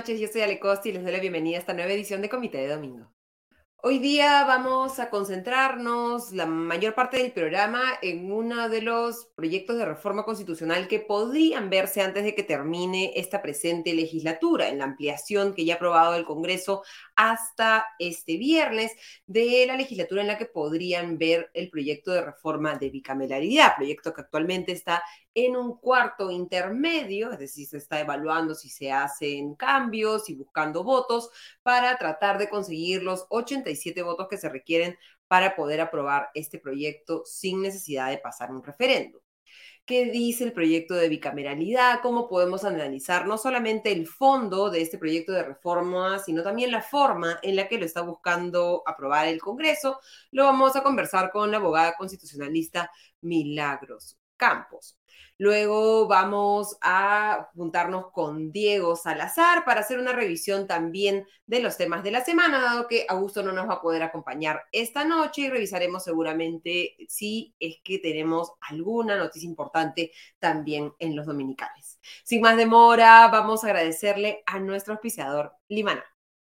noches, yo soy Ale y les doy la bienvenida a esta nueva edición de Comité de Domingo. Hoy día vamos a concentrarnos la mayor parte del programa en uno de los proyectos de reforma constitucional que podrían verse antes de que termine esta presente legislatura, en la ampliación que ya ha aprobado el Congreso hasta este viernes de la legislatura en la que podrían ver el proyecto de reforma de bicameralidad, proyecto que actualmente está en un cuarto intermedio, es decir, se está evaluando si se hacen cambios y buscando votos para tratar de conseguir los 87 votos que se requieren para poder aprobar este proyecto sin necesidad de pasar un referéndum. ¿Qué dice el proyecto de bicameralidad? ¿Cómo podemos analizar no solamente el fondo de este proyecto de reforma, sino también la forma en la que lo está buscando aprobar el Congreso? Lo vamos a conversar con la abogada constitucionalista Milagros Campos. Luego vamos a juntarnos con Diego Salazar para hacer una revisión también de los temas de la semana, dado que Augusto no nos va a poder acompañar esta noche y revisaremos seguramente si es que tenemos alguna noticia importante también en los dominicales. Sin más demora, vamos a agradecerle a nuestro auspiciador Limana.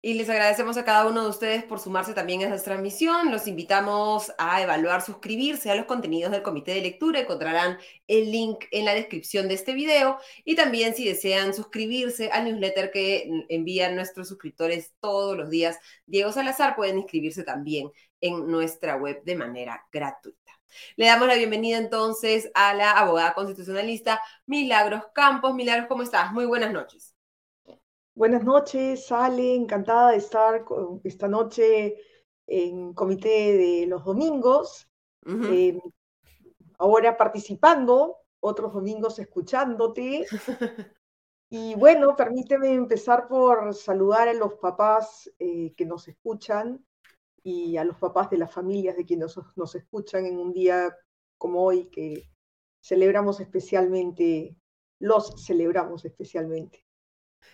Y les agradecemos a cada uno de ustedes por sumarse también a esta transmisión. Los invitamos a evaluar, suscribirse a los contenidos del comité de lectura. Encontrarán el link en la descripción de este video. Y también si desean suscribirse al newsletter que envían nuestros suscriptores todos los días, Diego Salazar, pueden inscribirse también en nuestra web de manera gratuita. Le damos la bienvenida entonces a la abogada constitucionalista Milagros Campos. Milagros, ¿cómo estás? Muy buenas noches. Buenas noches, Ale, encantada de estar esta noche en comité de los domingos. Em, ahora participando, otros domingos escuchándote. Y bueno, permíteme empezar por saludar a los papás eh, que nos escuchan y a los papás de las familias de quienes nos, nos escuchan en un día como hoy que celebramos especialmente, los celebramos especialmente.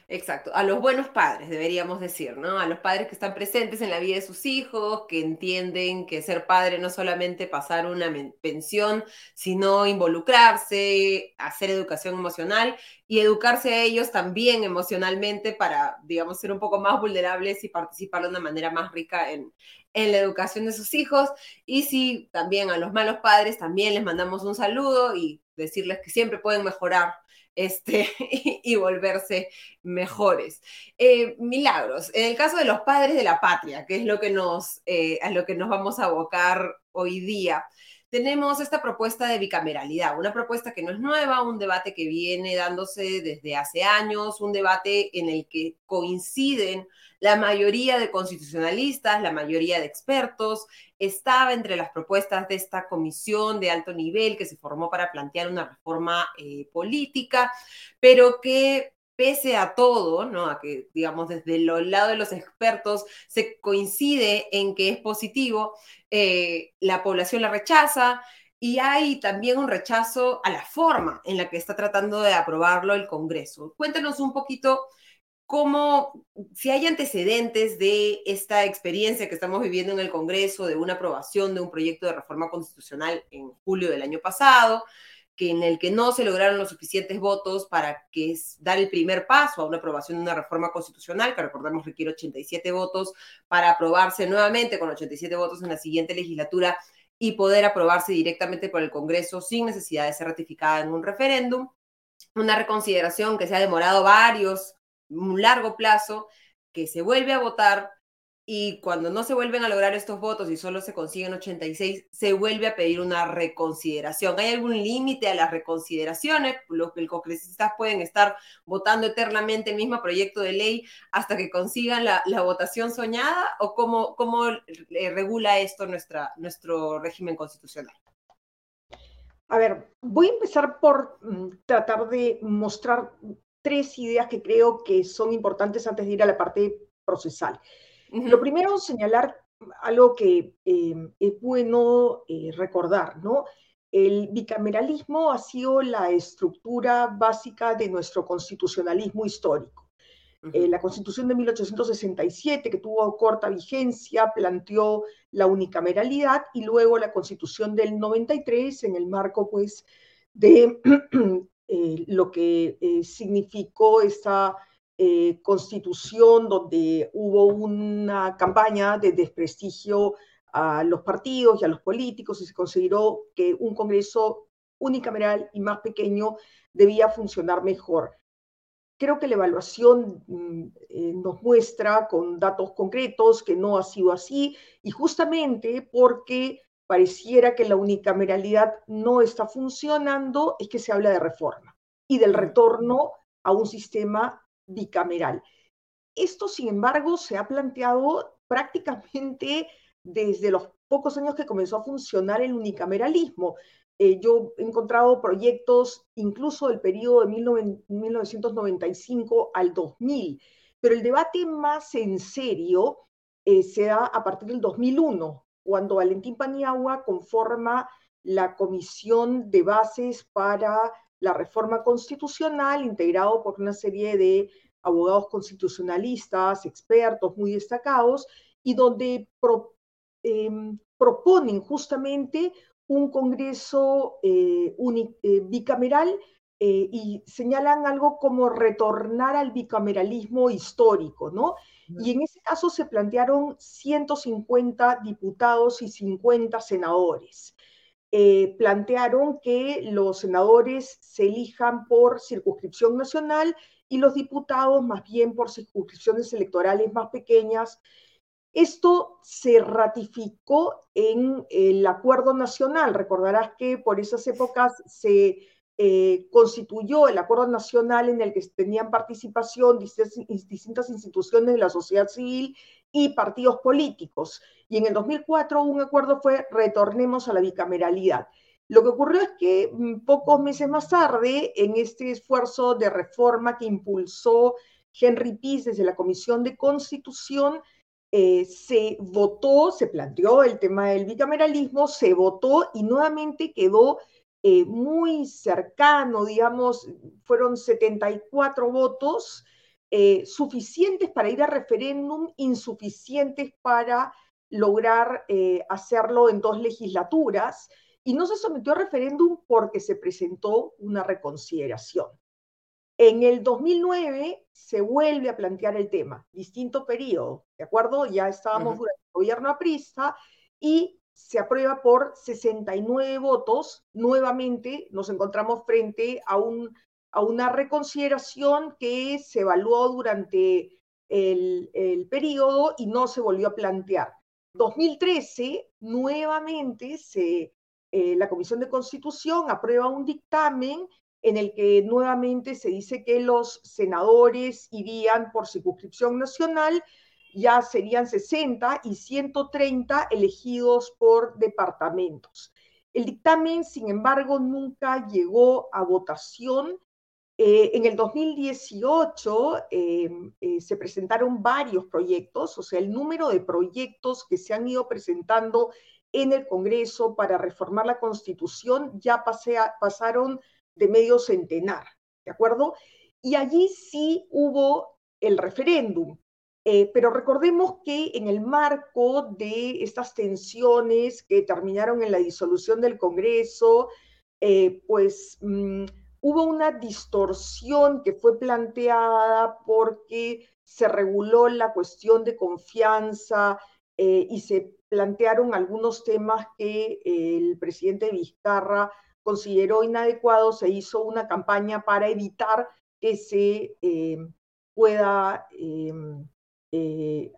Exacto, a los buenos padres, deberíamos decir, ¿no? A los padres que están presentes en la vida de sus hijos, que entienden que ser padre no solamente pasar una pensión, sino involucrarse, hacer educación emocional y educarse a ellos también emocionalmente para, digamos, ser un poco más vulnerables y participar de una manera más rica en, en la educación de sus hijos. Y si también a los malos padres también les mandamos un saludo y decirles que siempre pueden mejorar este, y, volverse mejores. Eh, milagros, en el caso de los padres de la patria, que es lo que nos, eh, a lo que nos vamos a abocar hoy día, tenemos esta propuesta de bicameralidad, una propuesta que no es nueva, un debate que viene dándose desde hace años, un debate en el que coinciden la mayoría de constitucionalistas, la mayoría de expertos, estaba entre las propuestas de esta comisión de alto nivel que se formó para plantear una reforma eh, política, pero que pese a todo, ¿no? A que, digamos, desde el lado de los expertos se coincide en que es positivo, eh, la población la rechaza y hay también un rechazo a la forma en la que está tratando de aprobarlo el Congreso. Cuéntanos un poquito cómo, si hay antecedentes de esta experiencia que estamos viviendo en el Congreso, de una aprobación de un proyecto de reforma constitucional en julio del año pasado, que en el que no se lograron los suficientes votos para que dar el primer paso a una aprobación de una reforma constitucional, que recordemos requiere 87 votos para aprobarse nuevamente con 87 votos en la siguiente legislatura y poder aprobarse directamente por el Congreso sin necesidad de ser ratificada en un referéndum. Una reconsideración que se ha demorado varios un largo plazo, que se vuelve a votar y cuando no se vuelven a lograr estos votos y solo se consiguen 86, se vuelve a pedir una reconsideración. ¿Hay algún límite a las reconsideraciones? Los, los congresistas pueden estar votando eternamente el mismo proyecto de ley hasta que consigan la, votación soñada o cómo, cómo eh, regula esto nuestra, nuestro régimen constitucional? A ver, voy a empezar por mm, tratar de mostrar tres ideas que creo que son importantes antes de ir a la parte procesal. Lo primero, señalar algo que em, es bueno eh, recordar, ¿no? el bicameralismo ha sido la estructura básica de nuestro constitucionalismo histórico. Eh, la Constitución de 1867, que tuvo corta vigencia, planteó la unicameralidad y luego la Constitución del 93 en el marco pues de eh, lo que significó esta constitución donde hubo una campaña de desprestigio a los partidos y a los políticos y se consideró que un Congreso unicameral y más pequeño debía funcionar mejor. Creo que la evaluación mm, eh, nos muestra con datos concretos que no ha sido así y justamente porque pareciera que la unicameralidad no está funcionando es que se habla de reforma y del retorno a un sistema bicameral. Esto, sin embargo, se ha planteado prácticamente desde los pocos años que comenzó a funcionar el unicameralismo. Eh, yo he encontrado proyectos incluso del periodo de 1995 al 2000, pero el debate más en serio eh, se da a partir del 2001, cuando Valentín Paniagua conforma la Comisión de Bases para la Reforma Constitucional, integrado por una serie de abogados constitucionalistas, expertos muy destacados, y donde Em, proponen justamente un Congreso eh, eh, bicameral eh, y señalan algo como retornar al bicameralismo histórico, ¿no? Y en ese caso se plantearon 150 diputados y 50 senadores. Plantearon que los senadores se elijan por circunscripción nacional y los diputados más bien por circunscripciones electorales más pequeñas esto se ratificó en el Acuerdo Nacional. Recordarás que por esas épocas se eh, constituyó el Acuerdo Nacional en el que tenían participación distintas, instituciones de la sociedad civil y partidos políticos. Y en el 2004 un acuerdo fue retornemos a la bicameralidad. Lo que ocurrió es que mm, pocos meses más tarde, en este esfuerzo de reforma que impulsó Henry Peace desde la Comisión de Constitución, eh, se votó, se planteó el tema del bicameralismo, se votó y nuevamente quedó eh, muy cercano, digamos, fueron 74 votos eh, suficientes para ir a referéndum, insuficientes para lograr hacerlo en dos legislaturas, y no se sometió a referéndum porque se presentó una reconsideración. En el 2009 se vuelve a plantear el tema, distinto periodo, ¿de acuerdo? Ya estábamos durante el gobierno aprista y se aprueba por 69 votos. Nuevamente nos encontramos frente a, un, a una reconsideración que se evaluó durante el, el periodo y no se volvió a plantear. 2013, nuevamente, se, eh, la Comisión de Constitución aprueba un dictamen en el que nuevamente se dice que los senadores irían por circunscripción nacional, ya serían 60 y 130 elegidos por departamentos. El dictamen, sin embargo, nunca llegó a votación. Eh, en el 2018 eh, eh, se presentaron varios proyectos, o sea, el número de proyectos que se han ido presentando en el Congreso para reformar la Constitución ya pasaron de medio centenar, ¿de acuerdo? Y allí sí hubo el referéndum, pero recordemos que en el marco de estas tensiones que terminaron en la disolución del Congreso, pues mm, hubo una distorsión que fue planteada porque se reguló la cuestión de confianza eh, y se plantearon algunos temas que el presidente Vizcarra consideró inadecuado, se hizo una campaña para evitar que se eh, pueda em, eh,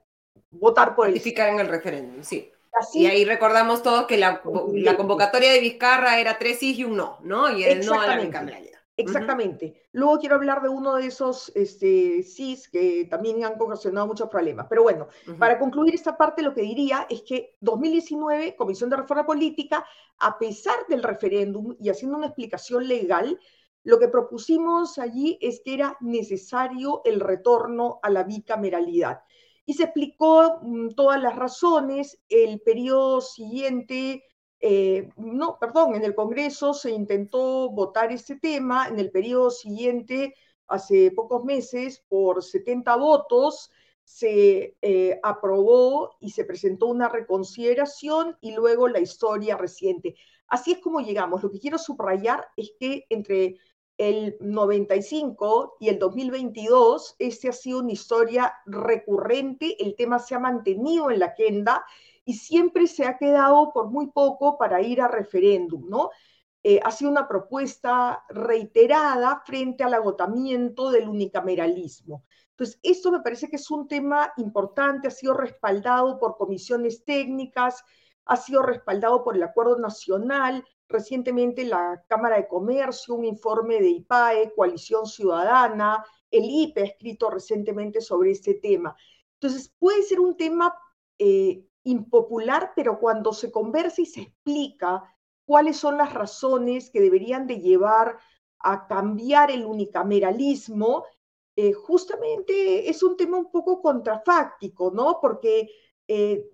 votar por el... en el referéndum, sí. y ahí recordamos todos que la, convocatoria de Vizcarra era tres sí y un no, ¿no? Y el no a la bicameralidad. Exactamente. Luego quiero hablar de uno de esos este, CIS que también han ocasionado muchos problemas. Pero bueno, para concluir esta parte, lo que diría es que 2019, Comisión de Reforma Política, a pesar del referéndum y haciendo una explicación legal, lo que propusimos allí es que era necesario el retorno a la bicameralidad. Y se explicó mm, todas las razones. El periodo siguiente eh, no, perdón, en el Congreso se intentó votar este tema, en el periodo siguiente, hace pocos meses, por 70 votos, se eh, aprobó y se presentó una reconsideración y luego la historia reciente. Así es como llegamos. Lo que quiero subrayar es que entre el 95 y el 2022, este ha sido una historia recurrente, el tema se ha mantenido en la agenda y siempre se ha quedado por muy poco para ir a referéndum, ¿no? Eh, ha sido una propuesta reiterada frente al agotamiento del unicameralismo. Entonces, esto me parece que es un tema importante, ha sido respaldado por comisiones técnicas, ha sido respaldado por el Acuerdo Nacional, recientemente la Cámara de Comercio, un informe de IPAE, Coalición Ciudadana, el IPE ha escrito recientemente sobre este tema. Entonces, puede ser un tema eh, impopular, pero cuando se conversa y se explica cuáles son las razones que deberían de llevar a cambiar el unicameralismo, eh, justamente es un tema un poco contrafáctico, ¿no? Porque eh,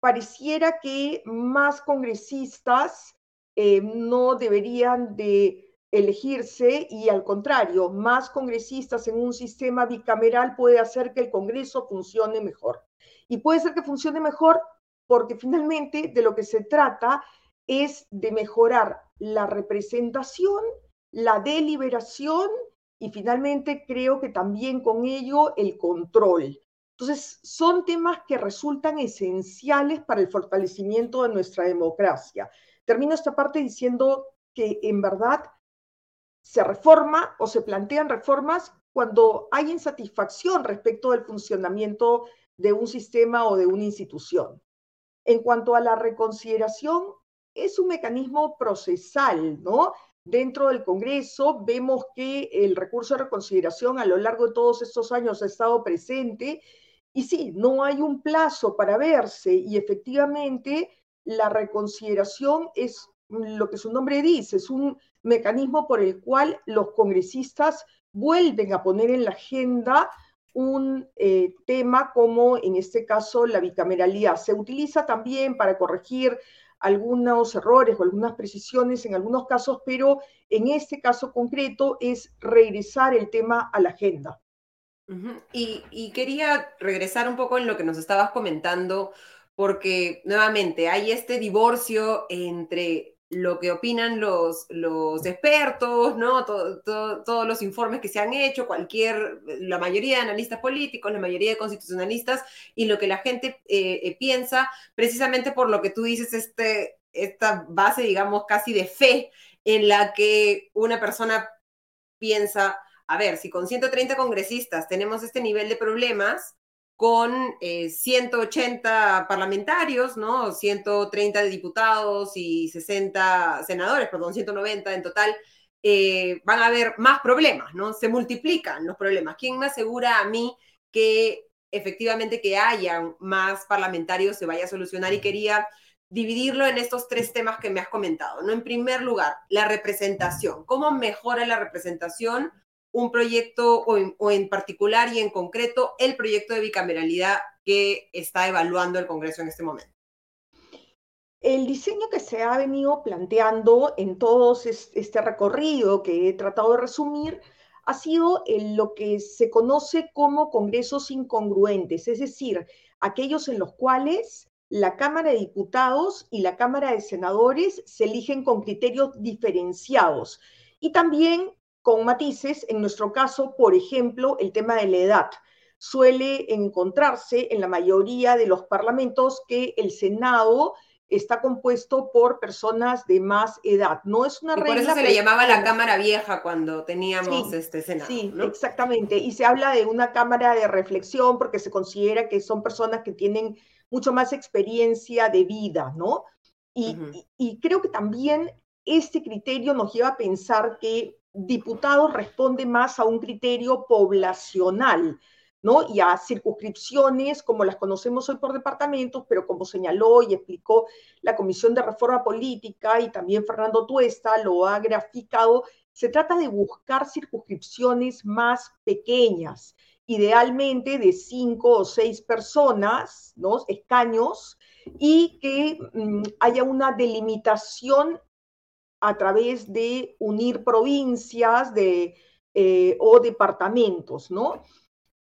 pareciera que más congresistas eh, no deberían de elegirse y al contrario, más congresistas en un sistema bicameral puede hacer que el Congreso funcione mejor. Y puede ser que funcione mejor porque finalmente de lo que se trata es de mejorar la representación, la deliberación y finalmente creo que también con ello el control. Entonces, son temas que resultan esenciales para el fortalecimiento de nuestra democracia. Termino esta parte diciendo que en verdad se reforma o se plantean reformas cuando hay insatisfacción respecto del funcionamiento de un sistema o de una institución. En cuanto a la reconsideración, es un mecanismo procesal, ¿no? Dentro del Congreso vemos que el recurso de reconsideración a lo largo de todos estos años ha estado presente y sí, no hay un plazo para verse y efectivamente la reconsideración es lo que su nombre dice, es un mecanismo por el cual los congresistas vuelven a poner en la agenda un eh, tema como en este caso la bicameralidad. Se utiliza también para corregir algunos errores o algunas precisiones en algunos casos, pero en este caso concreto es regresar el tema a la agenda y, quería regresar un poco en lo que nos estabas comentando, porque nuevamente hay este divorcio entre lo que opinan los, los expertos, ¿no? todos los informes que se han hecho, cualquier, la mayoría de analistas políticos, la mayoría de constitucionalistas, y lo que la gente eh, eh, piensa, precisamente por lo que tú dices, este, esta base, digamos, casi de fe en la que una persona piensa, a ver, si con 130 congresistas tenemos este nivel de problemas, con 180 eh, parlamentarios, ¿no? 130 diputados y 60 senadores, perdón, 190 en total, eh, van a haber más problemas, ¿no? Se multiplican los problemas. ¿Quién me asegura a mí que efectivamente que haya más parlamentarios se vaya a solucionar? Y quería dividirlo en estos tres temas que me has comentado, ¿no? En primer lugar, la representación. ¿Cómo mejora la representación un proyecto o en, particular y en concreto el proyecto de bicameralidad que está evaluando el Congreso en este momento? El diseño que se ha venido planteando en todo este recorrido que he tratado de resumir ha sido lo que se conoce como congresos incongruentes, es decir, aquellos en los cuales la Cámara de Diputados y la Cámara de Senadores se eligen con criterios diferenciados y también con matices. En nuestro caso, por ejemplo, el tema de la edad. Suele encontrarse en la mayoría de los parlamentos que el Senado está compuesto por personas de más edad. No es una regla. Por eso se le llamaba la Cámara Vieja cuando teníamos este Senado. Sí, exactamente. Y se habla de una Cámara de reflexión porque se considera que son personas que tienen mucho más experiencia de vida, ¿no? y creo que también este criterio nos lleva a pensar que diputados responde más a un criterio poblacional, ¿no? Y a circunscripciones como las conocemos hoy por departamentos, pero como señaló y explicó la Comisión de Reforma Política y también Fernando Tuesta lo ha graficado, se trata de buscar circunscripciones más pequeñas, idealmente de cinco o seis personas, ¿no? Escaños, y que mm, haya una delimitación a través de unir provincias de, eh, o departamentos, ¿no?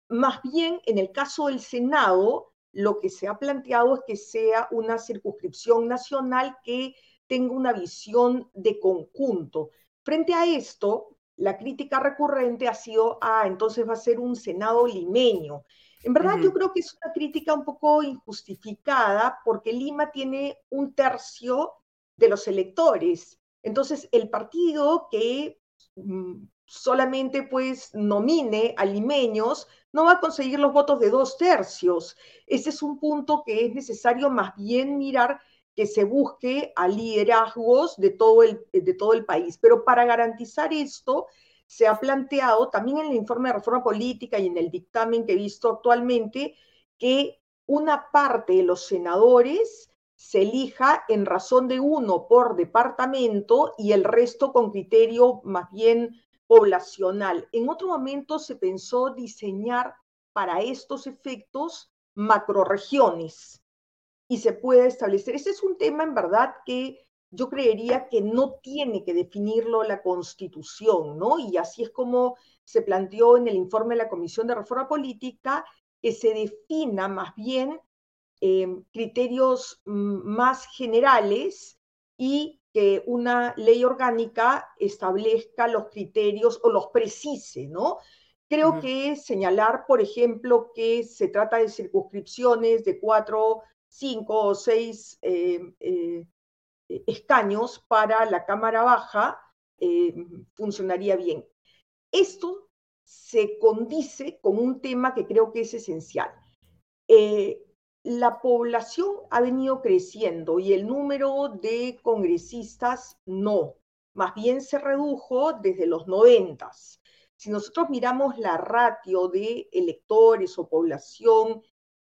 Más bien, en el caso del Senado, lo que se ha planteado es que sea una circunscripción nacional que tenga una visión de conjunto. Frente a esto, la crítica recurrente ha sido, ah, entonces va a ser un Senado limeño. En verdad yo creo que es una crítica un poco injustificada porque Lima tiene un tercio de los electores. Entonces el partido que mm, solamente pues nomine a limeños no va a conseguir los votos de dos tercios. Ese es un punto que es necesario más bien mirar que se busque a liderazgos de todo el, de todo el país. Pero para garantizar esto, se ha planteado también en el informe de reforma política y en el dictamen que he visto actualmente que una parte de los senadores se elija en razón de uno por departamento y el resto con criterio más bien poblacional. En otro momento se pensó diseñar para estos efectos macroregiones y se puede establecer. Ese es un tema en verdad que yo creería que no tiene que definirlo la Constitución, ¿no? Y así es como se planteó en el informe de la Comisión de Reforma Política, que se defina más bien em, criterios mm, más generales y que una ley orgánica establezca los criterios o los precise, ¿no? Creo que señalar, por ejemplo, que se trata de circunscripciones de cuatro, cinco o seis em, eh, escaños para la Cámara Baja eh, funcionaría bien. Esto se condice con un tema que creo que es esencial. Eh, la población ha venido creciendo y el número de congresistas no, más bien se redujo desde los noventas. Si nosotros miramos la ratio de electores o población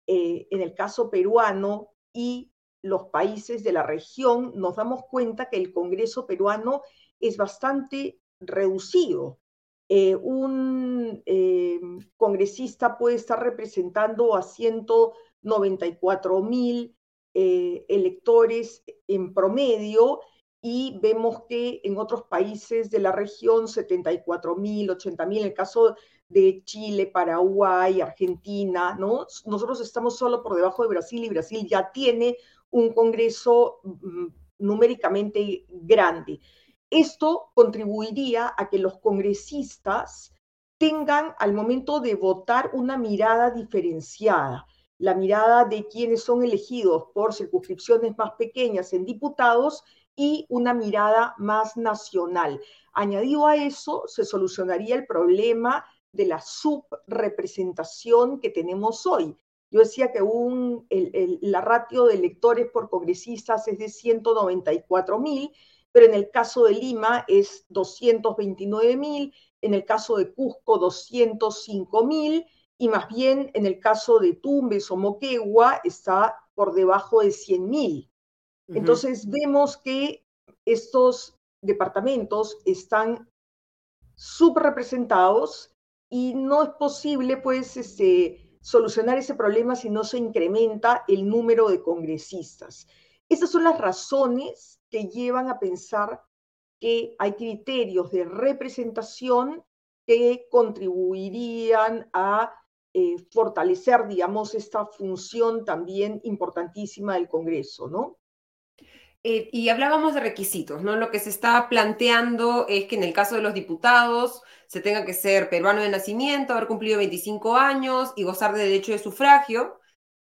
eh, en el caso peruano y los países de la región, nos damos cuenta que el Congreso peruano es bastante reducido. Eh, un eh, congresista puede estar representando a 194 mil eh, electores en promedio y vemos que en otros países de la región 74 mil, 80 mil, en el caso de Chile, Paraguay, Argentina, ¿no? Nosotros estamos solo por debajo de Brasil y Brasil ya tiene un Congreso mm, numéricamente grande. Esto contribuiría a que los congresistas tengan al momento de votar una mirada diferenciada, la mirada de quienes son elegidos por circunscripciones más pequeñas en diputados y una mirada más nacional. Añadido a eso, se solucionaría el problema de la subrepresentación que tenemos hoy. Yo decía que la ratio de electores por congresistas es de 194 mil, pero en el caso de Lima es 229 mil, en el caso de Cusco 205 mil, y más bien en el caso de Tumbes o Moquegua está por debajo de 100 mil. Entonces vemos que estos departamentos están subrepresentados y no es posible, pues, este, solucionar ese problema si no se incrementa el número de congresistas. Esas son las razones que llevan a pensar que hay criterios de representación que contribuirían a eh, fortalecer, digamos, esta función también importantísima del Congreso, ¿no? Eh, y hablábamos de requisitos, ¿no? Lo que se está planteando es que en el caso de los diputados se tenga que ser peruano de nacimiento, haber cumplido 25 años y gozar de derecho de sufragio,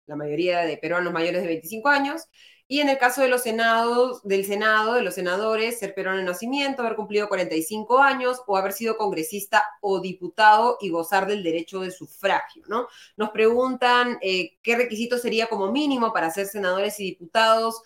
la mayoría de peruanos mayores de 25 años, y en el caso de los senados, del Senado, de los senadores, ser peruano de nacimiento, haber cumplido 45 años o haber sido congresista o diputado y gozar del derecho de sufragio, ¿no? Nos preguntan eh, qué requisito sería como mínimo para ser senadores y diputados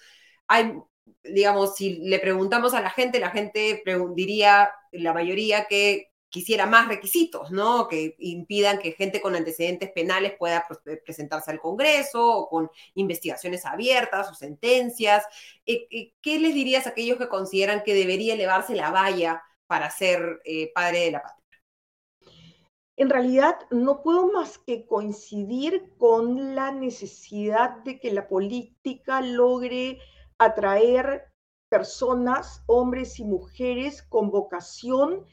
digamos, si le preguntamos a la gente, la gente diría, la mayoría, que quisiera más requisitos, ¿no? Que impidan que gente con antecedentes penales pueda presentarse al Congreso o con investigaciones abiertas o sentencias. Eh, eh, ¿Qué les dirías a aquellos que consideran que debería elevarse la valla para ser eh, padre de la patria? en realidad no puedo más que coincidir con la necesidad de que la política logre atraer personas, hombres y mujeres con vocación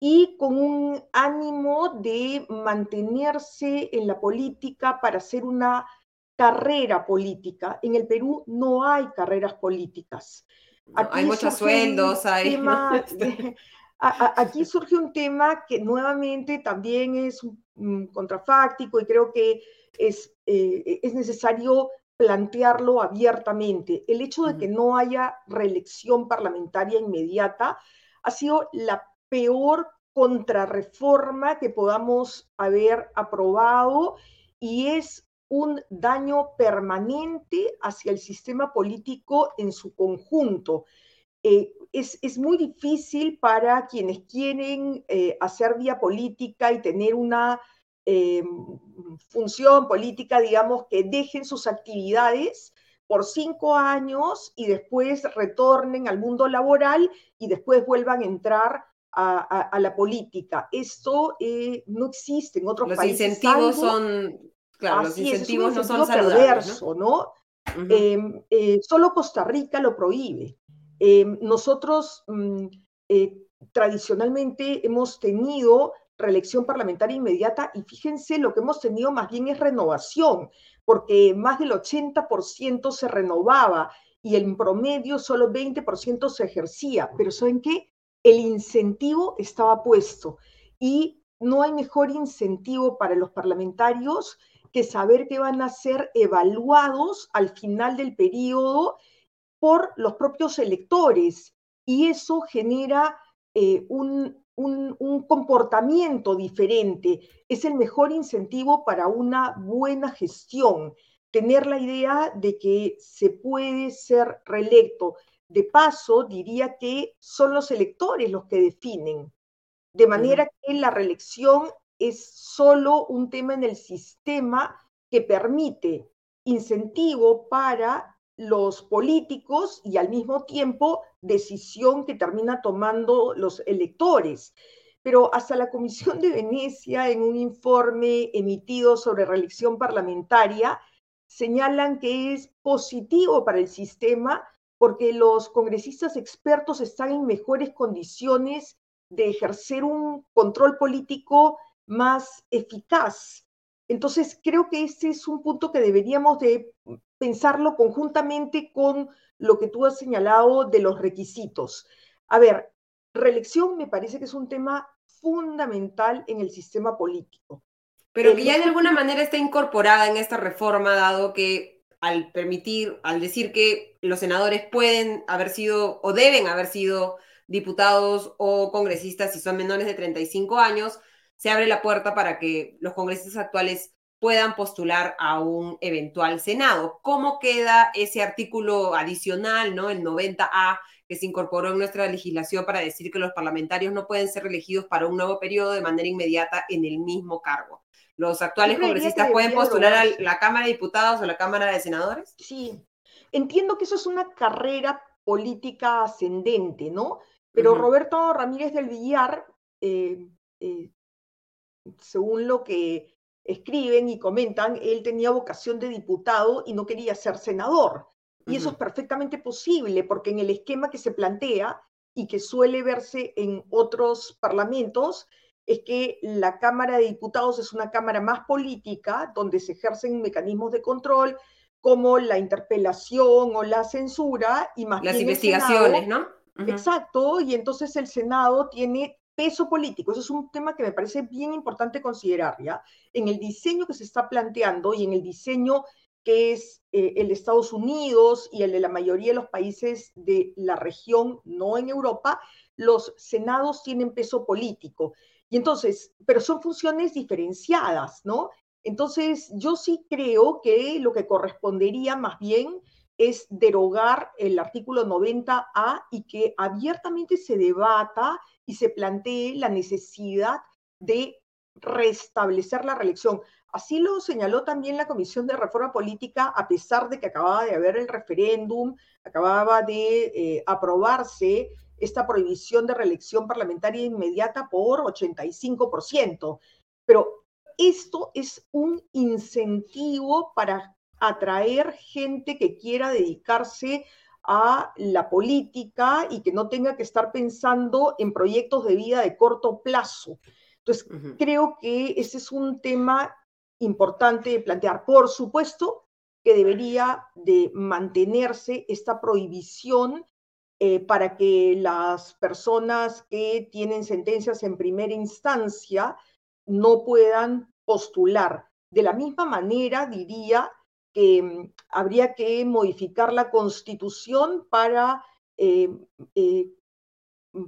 y con un ánimo de mantenerse en la política para hacer una carrera política. En el Perú no hay carreras políticas. hay muchos sueldos, hay... aquí surge un tema que nuevamente también es contrafáctico y creo que es, eh, es necesario plantearlo abiertamente. El hecho de que no haya reelección parlamentaria inmediata ha sido la peor contrarreforma que podamos haber aprobado y es un daño permanente hacia el sistema político en su conjunto. Eh, es, muy difícil para quienes quieren eh, hacer vía política y tener una eh, función política, digamos, que dejen sus actividades por cinco años y después retornen al mundo laboral y después vuelvan a entrar a, la política. Esto no existe en otros países. Los incentivos son, claro, los incentivos no son saludables, ¿no? Em, solo Costa Rica lo prohíbe. Eh, nosotros mm, eh, tradicionalmente hemos tenido reelección parlamentaria inmediata y fíjense lo que hemos tenido más bien es renovación, porque más del 80% se renovaba y en promedio solo 20% se ejercía, pero ¿saben qué? El incentivo estaba puesto y no hay mejor incentivo para los parlamentarios que saber que van a ser evaluados al final del periodo por los propios electores y eso genera eh, un, un, comportamiento diferente. Es el mejor incentivo para una buena gestión, tener la idea de que se puede ser reelecto. De paso, diría que son los electores los que definen, de manera que la reelección es solo un tema en el sistema que permite incentivo para los políticos y al mismo tiempo decisión que termina tomando los electores. Pero hasta la Comisión de Venecia, en un informe emitido sobre reelección parlamentaria, señalan que es positivo para el sistema porque los congresistas expertos están en mejores condiciones de ejercer un control político más eficaz. Entonces, creo que este es un punto que deberíamos de pensarlo conjuntamente con lo que tú has señalado de los requisitos. A ver, reelección me parece que es un tema fundamental en el sistema político. Pero que ya de alguna manera está incorporada en esta reforma, dado que al permitir, al decir que los senadores pueden haber sido o deben haber sido diputados o congresistas si son menores de 35 años, se abre la puerta para que los congresistas actuales puedan postular a un eventual Senado. ¿Cómo queda ese artículo adicional, ¿no? el 90A, que se incorporó en nuestra legislación para decir que los parlamentarios no pueden ser elegidos para un nuevo periodo de manera inmediata en el mismo cargo? ¿Los actuales congresistas pueden postular a la Cámara de Diputados o la Cámara de Senadores? Sí, entiendo que eso es una carrera política ascendente, ¿no? Pero Roberto Ramírez del Villar, eh, eh, según lo que escriben y comentan, él tenía vocación de diputado y no quería ser senador. Y eso es perfectamente posible, porque en el esquema que se plantea y que suele verse en otros parlamentos, es que la Cámara de Diputados es una Cámara más política, donde se ejercen mecanismos de control como la interpelación o la censura y más las investigaciones, ¿no? Exacto, y entonces el Senado tiene peso político. Eso es un tema que me parece bien importante considerar, ¿ya? En el diseño que se está planteando y en el diseño que es eh, el de Estados Unidos y el de la mayoría de los países de la región, no en Europa, los senados tienen peso político. Y entonces, pero son funciones diferenciadas, ¿no? Entonces, yo sí creo que lo que correspondería más bien es derogar el artículo 90A y que abiertamente se debata y se plantee la necesidad de restablecer la reelección. Así lo señaló también la Comisión de Reforma Política, a pesar de que acababa de haber el referéndum, acababa de eh, aprobarse esta prohibición de reelección parlamentaria inmediata por 85%. pero esto es un incentivo para atraer gente que quiera dedicarse a la política y que no tenga que estar pensando en proyectos de vida de corto plazo. Entonces, creo que ese es un tema importante de plantear. Por supuesto que debería de mantenerse esta prohibición eh, para que las personas que tienen sentencias en primera instancia no puedan postular. De la misma manera, diría que mm, habría que modificar la constitución para eh, eh, mm,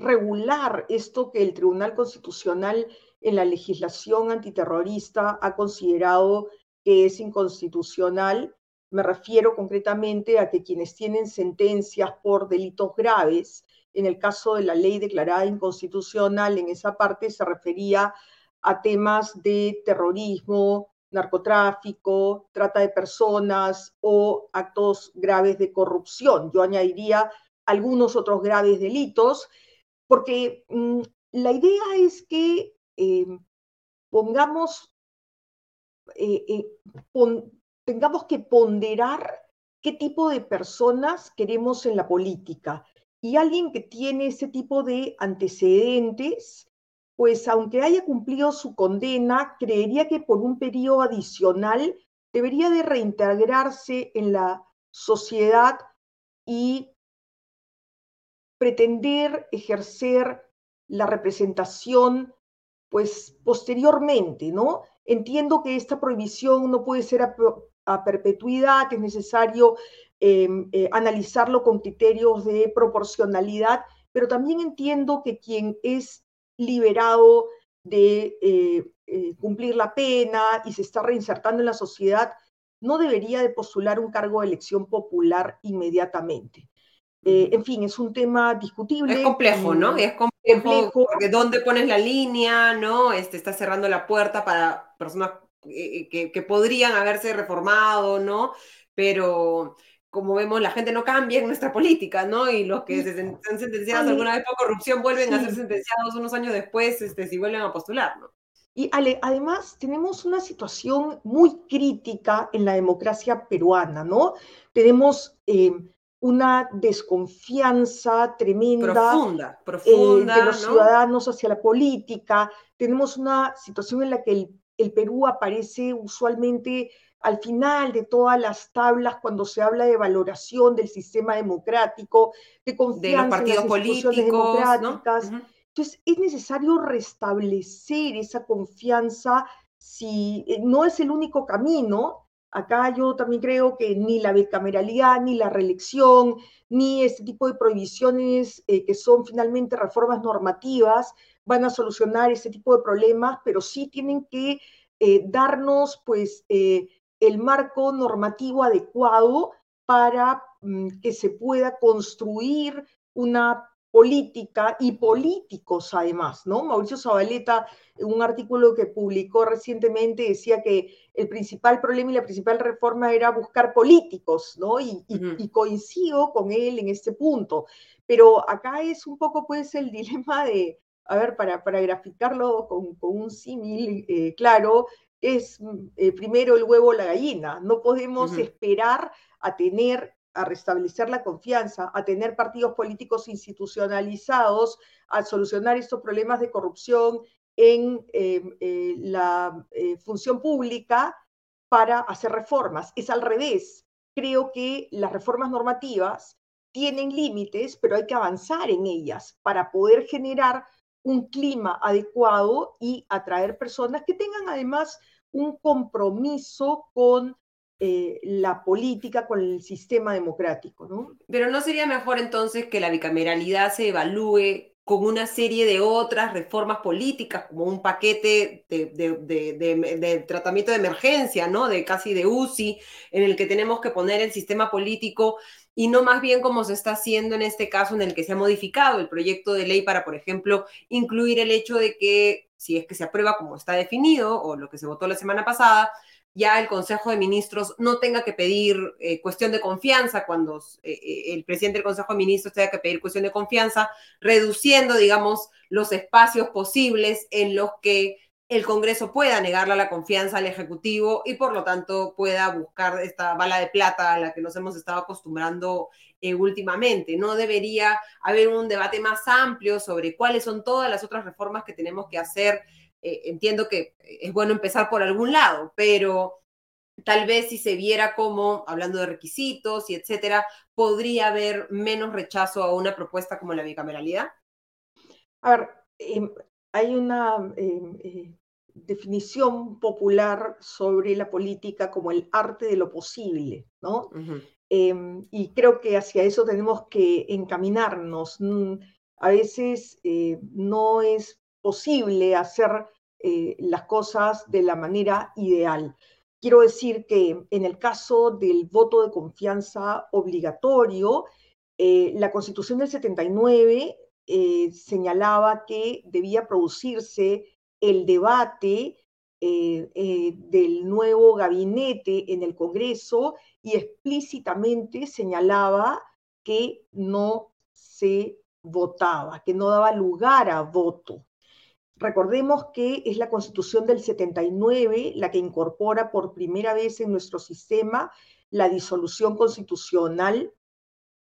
regular esto que el Tribunal Constitucional en la legislación antiterrorista ha considerado que es inconstitucional. Me refiero concretamente a que quienes tienen sentencias por delitos graves, en el caso de la ley declarada inconstitucional, en esa parte se refería a temas de terrorismo, narcotráfico, trata de personas o actos graves de corrupción. Yo añadiría algunos otros graves delitos, porque mm, la idea es que Em, pongamos, eh, eh, tengamos que ponderar qué tipo de personas queremos en la política. Y alguien que tiene ese tipo de antecedentes, pues aunque haya cumplido su condena, creería que por un periodo adicional debería de reintegrarse en la sociedad y pretender ejercer la representación pues posteriormente, ¿no? Entiendo que esta prohibición no puede ser a, perpetuidad, que es necesario em, eh, analizarlo con criterios de proporcionalidad, pero también entiendo que quien es liberado de eh, eh, cumplir la pena y se está reinsertando en la sociedad, no debería de postular un cargo de elección popular inmediatamente. en fin, es un tema discutible. Es complejo, ¿no? Es complejo porque dónde pones la línea, ¿no? Este, está cerrando la puerta para personas eh, que, que, podrían haberse reformado, ¿no? Pero como vemos, la gente no cambia en nuestra política, ¿no? Y los que se han sentenciados alguna vez por corrupción vuelven a ser sentenciados unos años después, este, si vuelven a postular, ¿no? Y Ale, además tenemos una situación muy crítica en la democracia peruana, ¿no? Tenemos eh, una desconfianza tremenda profunda, profunda, eh, de los ciudadanos hacia la política. Tenemos una situación en la que el, Perú aparece usualmente al final de todas las tablas cuando se habla de valoración del sistema democrático, de confianza de los partidos en las políticos, democráticas. Entonces, es necesario restablecer esa confianza si eh, no es el único camino, Acá yo también creo que ni la bicameralidad, ni la reelección, ni este tipo de prohibiciones eh, que son finalmente reformas normativas van a solucionar ese tipo de problemas, pero sí tienen que eh, darnos pues eh, el marco normativo adecuado para mm, que se pueda construir una política y políticos además, ¿no? Mauricio Zabaleta, en un artículo que publicó recientemente, decía que el principal problema y la principal reforma era buscar políticos, ¿no? Y, coincido con él en este punto. Pero acá es un poco, pues, el dilema de, a ver, para, para graficarlo con, un símil eh, claro, es eh, primero el huevo o la gallina. No podemos esperar a tener a restablecer la confianza, a tener partidos políticos institucionalizados, a solucionar estos problemas de corrupción en eh, la función pública para hacer reformas. Es al revés. Creo que las reformas normativas tienen límites, pero hay que avanzar en ellas para poder generar un clima adecuado y atraer personas que tengan además un compromiso con eh, la política con el sistema democrático, ¿no? Pero no sería mejor entonces que la bicameralidad se evalúe con una serie de otras reformas políticas, como un paquete de, tratamiento de emergencia, ¿no? De casi de UCI, en el que tenemos que poner el sistema político y no más bien como se está haciendo en este caso en el que se ha modificado el proyecto de ley para, por ejemplo, incluir el hecho de que si es que se aprueba como está definido o lo que se votó la semana pasada, ya el Consejo de Ministros no tenga que pedir eh, cuestión de confianza cuando eh, eh, el presidente del Consejo de Ministros tenga que pedir cuestión de confianza, reduciendo, digamos, los espacios posibles en los que el Congreso pueda negarle la confianza al Ejecutivo y por lo tanto pueda buscar esta bala de plata a la que nos hemos estado acostumbrando eh, últimamente. No debería haber un debate más amplio sobre cuáles son todas las otras reformas que tenemos que hacer. Eh, entiendo que es bueno empezar por algún lado, pero tal vez si se viera como, hablando de requisitos y etcétera, podría haber menos rechazo a una propuesta como la bicameralidad? A ver, em, hay una em, eh, definición popular sobre la política como el arte de lo posible, ¿no? Em, y creo que hacia eso tenemos que encaminarnos. Mm, a veces eh, no es posible hacer eh, las cosas de la manera ideal. Quiero decir que en el caso del voto de confianza obligatorio, eh, la Constitución del 79 eh, señalaba que debía producirse el debate eh, del nuevo gabinete en el Congreso y explícitamente señalaba que no se votaba, que no daba lugar a voto. Recordemos que es la Constitución del 79 la que incorpora por primera vez en nuestro sistema la disolución constitucional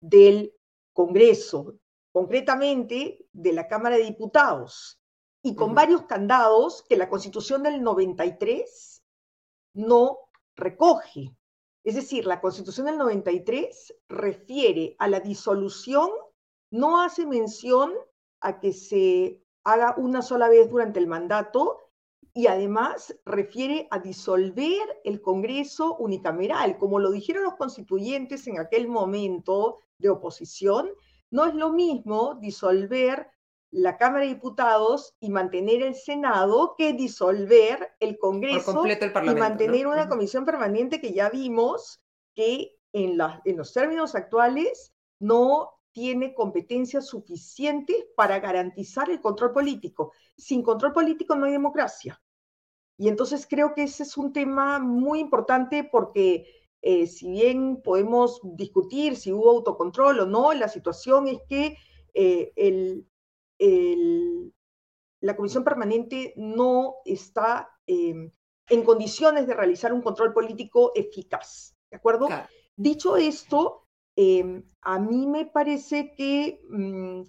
del Congreso, concretamente de la Cámara de Diputados, y con varios candados que la Constitución del 93 no recoge. Es decir, la Constitución del 93 refiere a la disolución, no hace mención a que se haga una sola vez durante el mandato y además refiere a disolver el Congreso unicameral, como lo dijeron los constituyentes en aquel momento de oposición, no es lo mismo disolver la Cámara de Diputados y mantener el Senado que disolver el Congreso y mantener una comisión permanente que ya vimos que en, en los términos actuales no tiene competencias suficientes para garantizar el control político. Sin control político no hay democracia. Y entonces creo que ese es un tema muy importante porque eh, si bien podemos discutir si hubo autocontrol o no, la situación es que eh, el, la comisión permanente no está em, en condiciones de realizar un control político eficaz. ¿De acuerdo? Dicho esto, Em, a mí me parece que mm,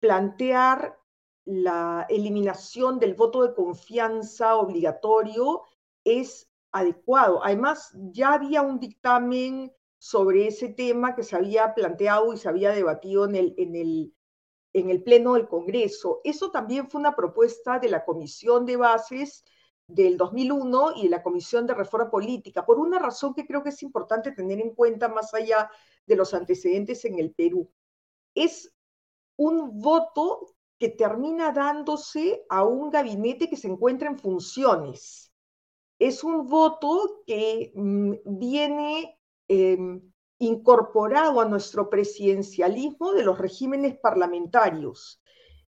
plantear la eliminación del voto de confianza obligatorio es adecuado. Además, ya había un dictamen sobre ese tema que se había planteado y se había debatido en el, en el, en el Pleno del Congreso. Eso también fue una propuesta de la Comisión de Bases del 2001 y de la Comisión de Reforma Política, por una razón que creo que es importante tener en cuenta más allá de los antecedentes en el Perú. Es un voto que termina dándose a un gabinete que se encuentra en funciones. Es un voto que mm, viene em, incorporado a nuestro presidencialismo de los regímenes parlamentarios.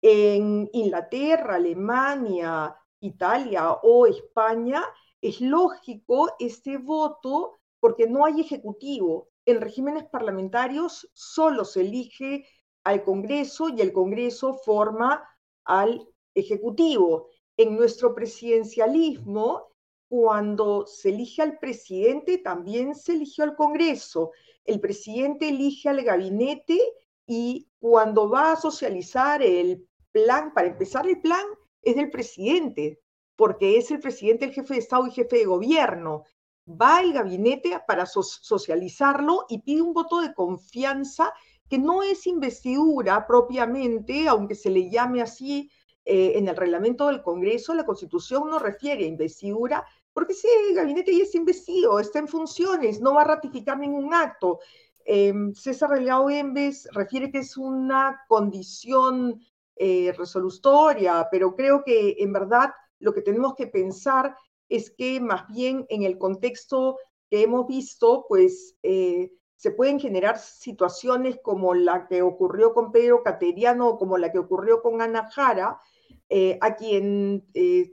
En Inglaterra, Alemania, Italia o España, es lógico este voto porque no hay ejecutivo. En regímenes parlamentarios solo se elige al Congreso y el Congreso forma al Ejecutivo. En nuestro presidencialismo, cuando se elige al presidente, también se eligió al Congreso. El presidente elige al gabinete y cuando va a socializar el plan, para empezar el plan, es del presidente, porque es el presidente el jefe de Estado y jefe de gobierno. Va al gabinete para socializarlo y pide un voto de confianza que no es investidura propiamente, aunque se le llame así eh, en el reglamento del Congreso, la Constitución no refiere a investidura, porque ese gabinete ya está investido, está en funciones, no va a ratificar ningún acto. Em, César Delgado Embes refiere que es una condición eh, resolutoria, pero creo que en verdad lo que tenemos que pensar es que más bien en el contexto que hemos visto, pues eh, se pueden generar situaciones como la que ocurrió con Pedro Cateriano o como la que ocurrió con Ana Jara, eh, a quien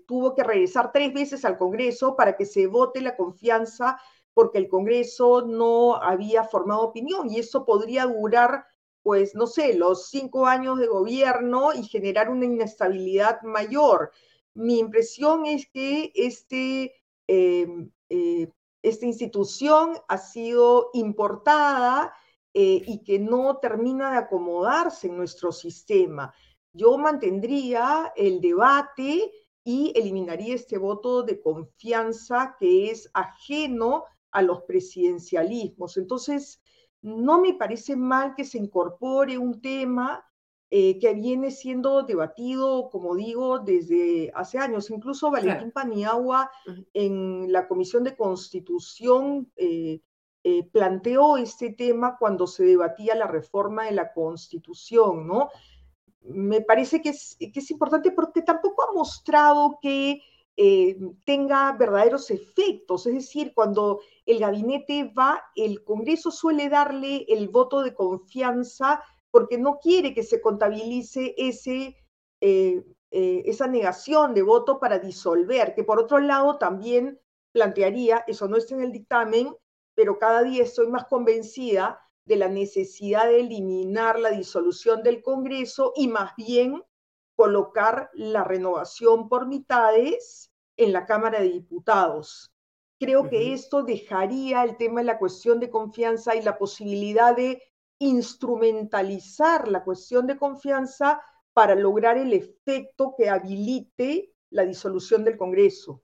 tuvo que regresar tres veces al Congreso para que se vote la confianza porque el Congreso no había formado opinión y eso podría durar pues, no sé, los cinco años de gobierno y generar una inestabilidad mayor. mi impresión es que este, em, eh, esta institución ha sido importada eh, y que no termina de acomodarse en nuestro sistema. Yo mantendría el debate y eliminaría este voto de confianza que es ajeno a los presidencialismos. Entonces, no me parece mal que se incorpore un tema eh, que viene siendo debatido, como digo, desde hace años. Incluso Valentín Paniagua en la Comisión de Constitución eh, eh, planteó este tema cuando se debatía la reforma de la Constitución, ¿no? Me parece que es, importante porque tampoco ha mostrado que tenga verdaderos efectos. Es decir, cuando el gabinete va, el Congreso suele darle el voto de confianza porque no quiere que se contabilice eh, eh, esa negación de voto para disolver, que por otro lado también plantearía, eso no está en el dictamen, pero cada día estoy más convencida de la necesidad de eliminar la disolución del Congreso y más bien colocar la renovación por mitades en la Cámara de Diputados. Creo que esto dejaría el tema de la cuestión de confianza y la posibilidad de instrumentalizar la cuestión de confianza para lograr el efecto que habilite la disolución del Congreso.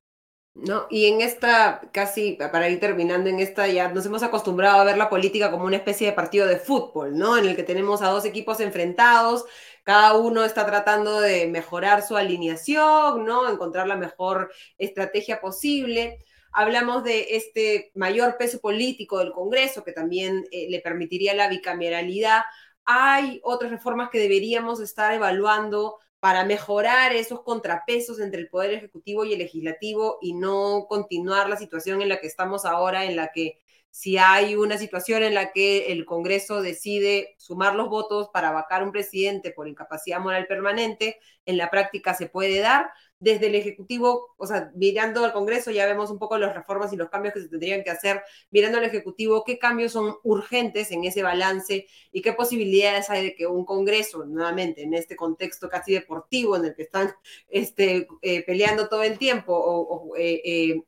¿No? Y en esta, casi para ir terminando en esta, ya nos hemos acostumbrado a ver la política como una especie de partido de fútbol, ¿no? En el que tenemos a dos equipos enfrentados, cada uno está tratando de mejorar su alineación, ¿no? Encontrar la mejor estrategia posible hablamos de este mayor peso político del Congreso, que también eh, le permitiría la bicameralidad. Hay otras reformas que deberíamos estar evaluando para mejorar esos contrapesos entre el Poder Ejecutivo y el Legislativo y no continuar la situación en la que estamos ahora, en la que si hay una situación en la que el Congreso decide sumar los votos para vacar un presidente por incapacidad moral permanente, en la práctica se puede dar, desde el Ejecutivo, o sea, mirando al Congreso ya vemos un poco las reformas y los cambios que se tendrían que hacer, mirando al Ejecutivo, qué cambios son urgentes en ese balance y qué posibilidades hay de que un Congreso, nuevamente, en este contexto casi deportivo en el que están este, eh, peleando todo el tiempo, o, eh, eh,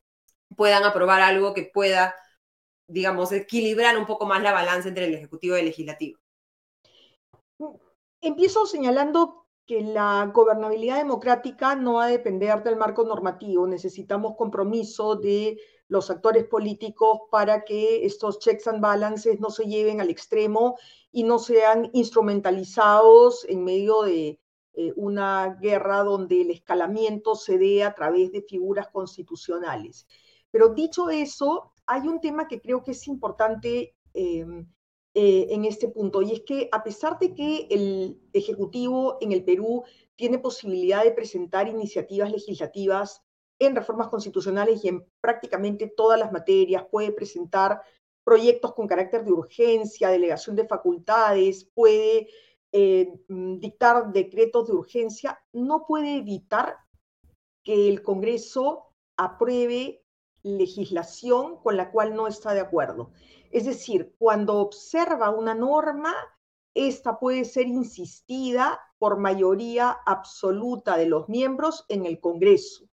puedan aprobar algo que pueda, digamos, equilibrar un poco más la balanza entre el Ejecutivo y el Legislativo. Empiezo señalando que la gobernabilidad democrática no va a depender del marco normativo. Necesitamos compromiso de los actores políticos para que estos checks and balances no se lleven al extremo y no sean instrumentalizados en medio de eh, una guerra donde el escalamiento se dé a través de figuras constitucionales. Pero dicho eso, hay un tema que creo que es importante em, eh, en este punto, y es que a pesar de que el Ejecutivo en el Perú tiene posibilidad de presentar iniciativas legislativas en reformas constitucionales y en prácticamente todas las materias, puede presentar proyectos con carácter de urgencia, delegación de facultades, puede eh, mm, dictar decretos de urgencia, no puede evitar que el Congreso apruebe legislación con la cual no está de acuerdo. Es decir, cuando observa una norma, esta puede ser insistida por mayoría absoluta de los miembros en el Congreso.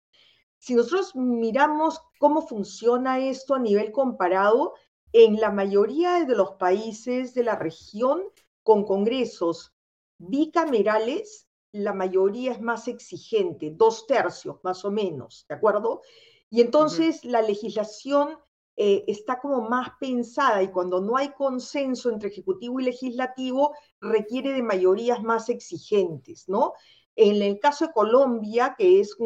Si nosotros miramos cómo funciona esto a nivel comparado, en la mayoría de los países de la región con congresos bicamerales, la mayoría es más exigente, dos tercios más o menos, ¿de acuerdo? Y entonces la legislación eh, está como más pensada y cuando no hay consenso entre ejecutivo y legislativo requiere de mayorías más exigentes, ¿no? En el caso de Colombia, que es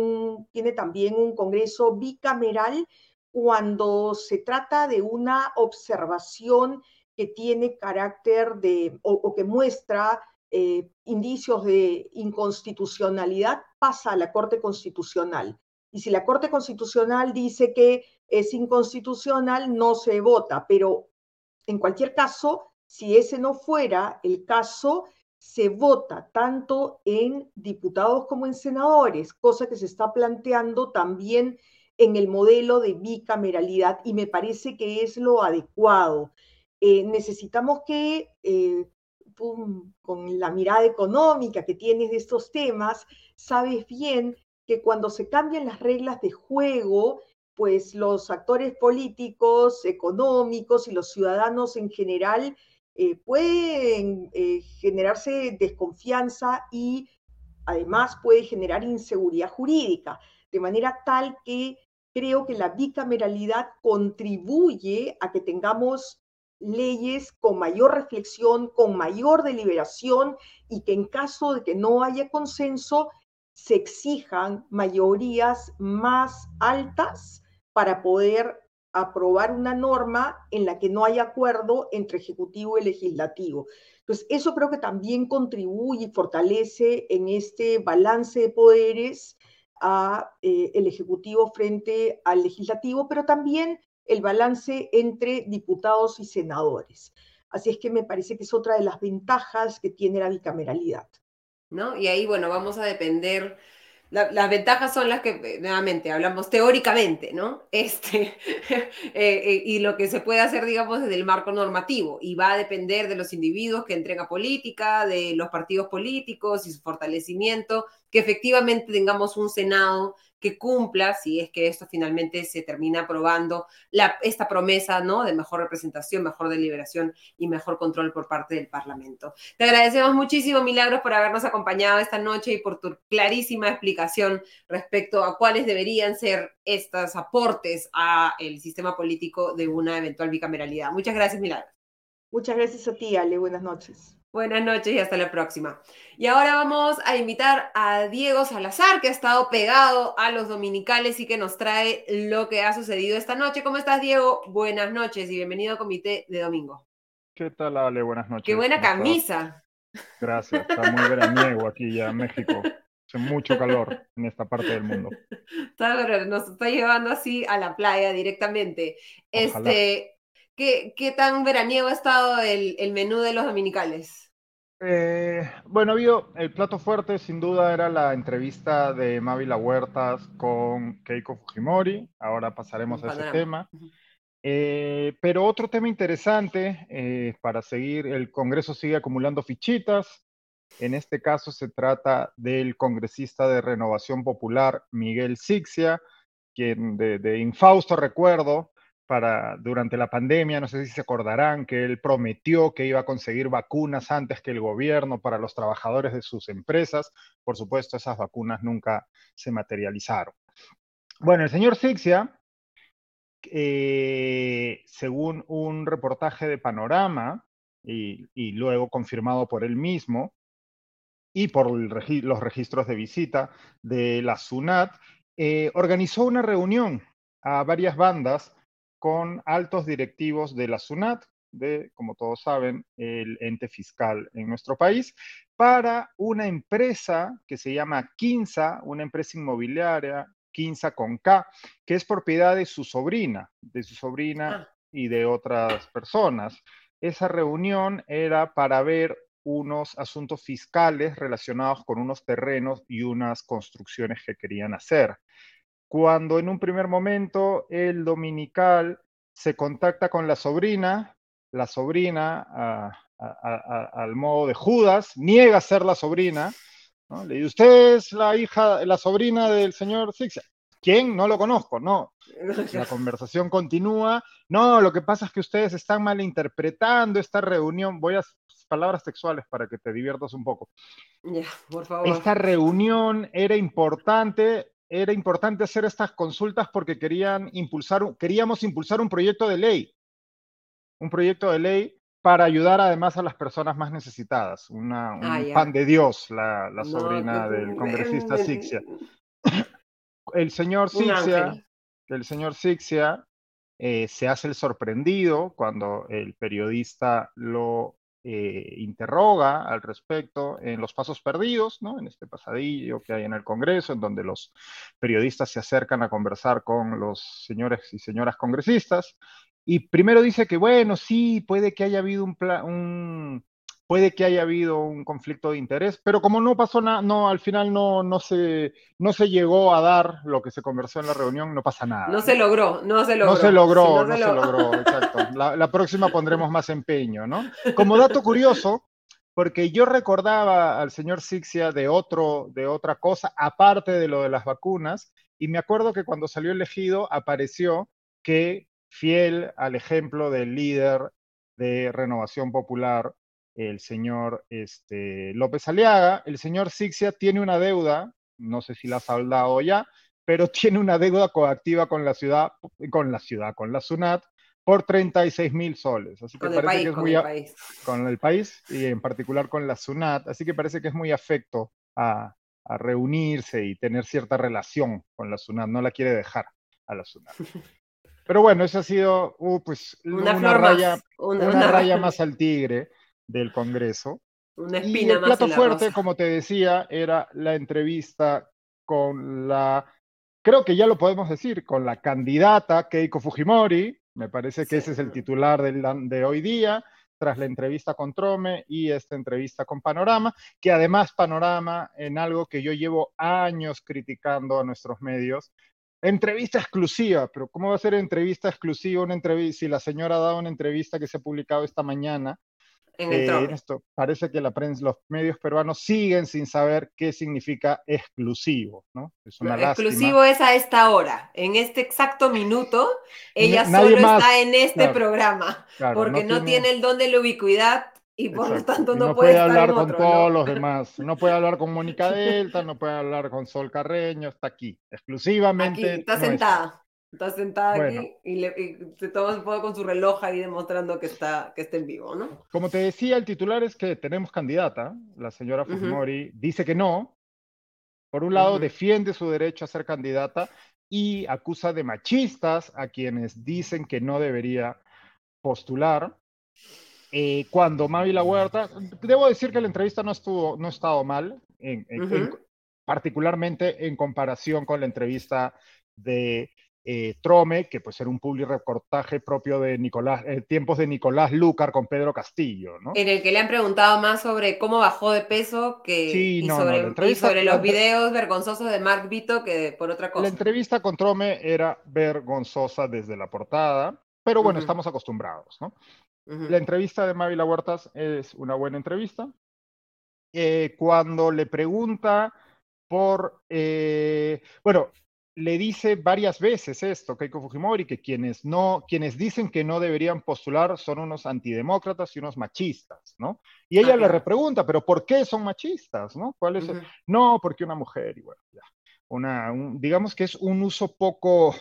tiene también un Congreso bicameral, cuando se trata de una observación que tiene carácter de, o, que muestra eh, indicios de inconstitucionalidad, pasa a la Corte Constitucional. Y si la Corte Constitucional dice que es inconstitucional, no se vota. Pero en cualquier caso, si ese no fuera el caso, se vota tanto en diputados como en senadores, cosa que se está planteando también en el modelo de bicameralidad y me parece que es lo adecuado. Eh, necesitamos que, eh, con la mirada económica que tienes de estos temas, sabes bien que cuando se cambian las reglas de juego, pues los actores políticos, económicos y los ciudadanos en general eh, pueden eh, generarse desconfianza y además puede generar inseguridad jurídica, de manera tal que creo que la bicameralidad contribuye a que tengamos leyes con mayor reflexión, con mayor deliberación y que en caso de que no haya consenso, se exijan mayorías más altas para poder aprobar una norma en la que no hay acuerdo entre ejecutivo y legislativo. Entonces, eso creo que también contribuye y fortalece en este balance de poderes a eh, el ejecutivo frente al legislativo, pero también el balance entre diputados y senadores. Así es que me parece que es otra de las ventajas que tiene la bicameralidad. ¿No? Y ahí, bueno, vamos a depender las ventajas son las que, eh, nuevamente, hablamos teóricamente, ¿no? Este, eh, y lo que se puede hacer, digamos, desde el marco normativo. Y va a depender de los individuos que entren política, de los partidos políticos y su fortalecimiento, que efectivamente tengamos un Senado que cumpla, si es que esto finalmente se termina aprobando, la, esta promesa ¿no? de mejor representación, mejor deliberación y mejor control por parte del Parlamento. Te agradecemos muchísimo, Milagros, por habernos acompañado esta noche y por tu clarísima explicación respecto a cuáles deberían ser estos aportes al sistema político de una eventual bicameralidad. Muchas gracias, Milagros. Muchas gracias a ti, Ale. Buenas noches. Buenas noches y hasta la próxima. Y ahora vamos a invitar a Diego Salazar, que ha estado pegado a los dominicales y que nos trae lo que ha sucedido esta noche. ¿Cómo estás, Diego? Buenas noches y bienvenido al Comité de Domingo. ¿Qué tal, Ale? Buenas noches. Qué buena camisa. Gracias, está muy veraniego aquí ya en México. Hace mucho calor en esta parte del mundo. Nos está llevando así a la playa directamente. Este, ¿Qué, tan veraniego ha estado el, menú de los dominicales? Eh, bueno, habido, el plato fuerte sin duda era la entrevista de Mávila Huertas con Keiko Fujimori. Ahora pasaremos a ese tema. Eh, pero otro tema interesante eh, para seguir, el Congreso sigue acumulando fichitas. En este caso se trata del congresista de Renovación Popular, Miguel Sixia, quien de infausto recuerdo para durante la pandemia, no sé si se acordarán que él prometió que iba a conseguir vacunas antes que el gobierno para los trabajadores de sus empresas. Por supuesto, esas vacunas nunca se materializaron. Bueno, el señor Sixia, eh, según un reportaje de Panorama y, luego confirmado por él mismo y por los registros de visita de la SUNAT, eh, organizó una reunión a varias bandas con altos directivos de la SUNAT, de, como todos saben, el ente fiscal en nuestro país, para una empresa que se llama Quinza, una empresa inmobiliaria, Quinza con K, que es propiedad de su sobrina, de su sobrina ah. y de otras personas. Esa reunión era para ver unos asuntos fiscales relacionados con unos terrenos y unas construcciones que querían hacer cuando en un primer momento el dominical se contacta con la sobrina, la sobrina al modo de Judas, niega ser la sobrina, le dice, usted es la hija, la sobrina del señor Sixia. ¿Quién? No lo conozco, no. La conversación continúa. No, lo que pasa es que ustedes están malinterpretando esta reunión. Voy a palabras textuales para que te diviertas un poco. Ya, por favor. Esta reunión era importante era importante hacer estas consultas porque querían impulsar, queríamos impulsar un proyecto de ley, un proyecto de ley para ayudar además a las personas más necesitadas, una, un ah, pan de Dios, la, sobrina del congresista Sixia. El señor Sixia, el señor Sixia eh, se hace el sorprendido cuando el periodista lo eh, interroga al respecto en los pasos perdidos, ¿no? en este pasadillo que hay en el Congreso, en donde los periodistas se acercan a conversar con los señores y señoras congresistas. Y primero dice que, bueno, sí, puede que haya habido un, un, puede que haya habido un conflicto de interés, pero como no pasó nada, no, al final no, no, se, no se llegó a dar lo que se conversó en la reunión, no pasa nada. No se logró, no se logró. No se logró, no, se, logró, exacto. La, próxima pondremos más empeño, ¿no? Como dato curioso, porque yo recordaba al señor Sixia de, otro, de otra cosa, aparte de lo de las vacunas, y me acuerdo que cuando salió elegido apareció que, fiel al ejemplo del líder de Renovación Popular, el señor este, López Aliaga, el señor Sixia tiene una deuda, no sé si la ha saldado ya, pero tiene una deuda coactiva con la ciudad, con la ciudad, con la SUNAT, por 36 mil soles. Así que con parece el país, que es con muy el país. con el país y en particular con la SUNAT. Así que parece que es muy afecto a, a reunirse y tener cierta relación con la SUNAT. No la quiere dejar a la SUNAT. Pero bueno, eso ha sido uh, pues, una, raya, más, una, raya más al tigre del Congreso. Una espina y el plato fuerte, como te decía, era la entrevista con la, creo que ya lo podemos decir, con la candidata Keiko Fujimori. Me parece que ese es el titular de hoy día, tras la entrevista con Trome y esta entrevista con Panorama, que además Panorama, en algo que yo llevo años criticando a nuestros medios, Entrevista exclusiva, pero ¿cómo va a ser entrevista exclusiva una entrevista si la señora ha dado una entrevista que se ha publicado esta mañana en el eh, esto, parece que la prensa, los medios peruanos siguen sin saber qué significa exclusivo, ¿no? Es una exclusivo es a esta hora, en este exacto minuto, ella solo está en este programa, porque no, tiene... el don de la ubicuidad y por lo tanto no, puede, hablar con todos los demás. No puede hablar con Mónica Delta, no puede hablar con Sol Carreño, está aquí, exclusivamente. Aquí, está sentada. Está sentada aquí y, le, se toma un poco con su reloj ahí demostrando que está, que está en vivo, ¿no? Como te decía, el titular es que tenemos candidata, la señora Fujimori dice que no. Por un lado, defiende su derecho a ser candidata y acusa de machistas a quienes dicen que no debería postular. Eh, cuando Mavi La Huerta, debo decir que la entrevista no estuvo, no ha estado mal, particularmente en comparación con la entrevista de eh, Trome, que pues era un public reportaje propio de Nicolás, eh, tiempos de Nicolás Lucar con Pedro Castillo, ¿no? En el que le han preguntado más sobre cómo bajó de peso que, y, sobre, los videos vergonzosos de Mark Vito que por otra cosa. La entrevista con Trome era vergonzosa desde la portada, pero bueno, estamos acostumbrados, ¿no? La entrevista de Mávila Huertas es una buena entrevista. Eh, cuando le pregunta por, bueno, le dice varias veces esto, Keiko Fujimori, que quienes, no, quienes dicen que no deberían postular son unos antidemócratas y unos machistas, ¿no? Y ella le repregunta, ¿pero por qué son machistas, no? ¿Cuál es No, porque una mujer, y bueno, ya. Una, digamos que es un uso poco,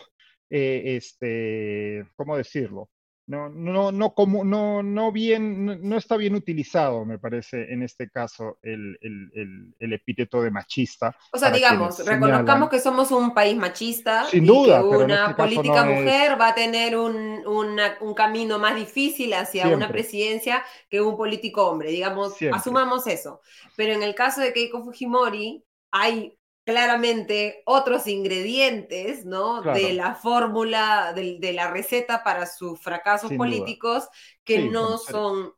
eh, este, ¿cómo decirlo? No, no, no, como, no, no, bien, no, está bien utilizado, me parece, en este caso, el, el, el, epíteto de machista. O sea, digamos, reconozcamos que somos un país machista Sin duda, que una este política mujer va a tener un, un, camino más difícil hacia una presidencia que un político hombre, digamos, asumamos eso. Pero en el caso de Keiko Fujimori, hay claramente otros ingredientes, ¿no? De la fórmula, de, la receta para sus fracasos políticos, que no son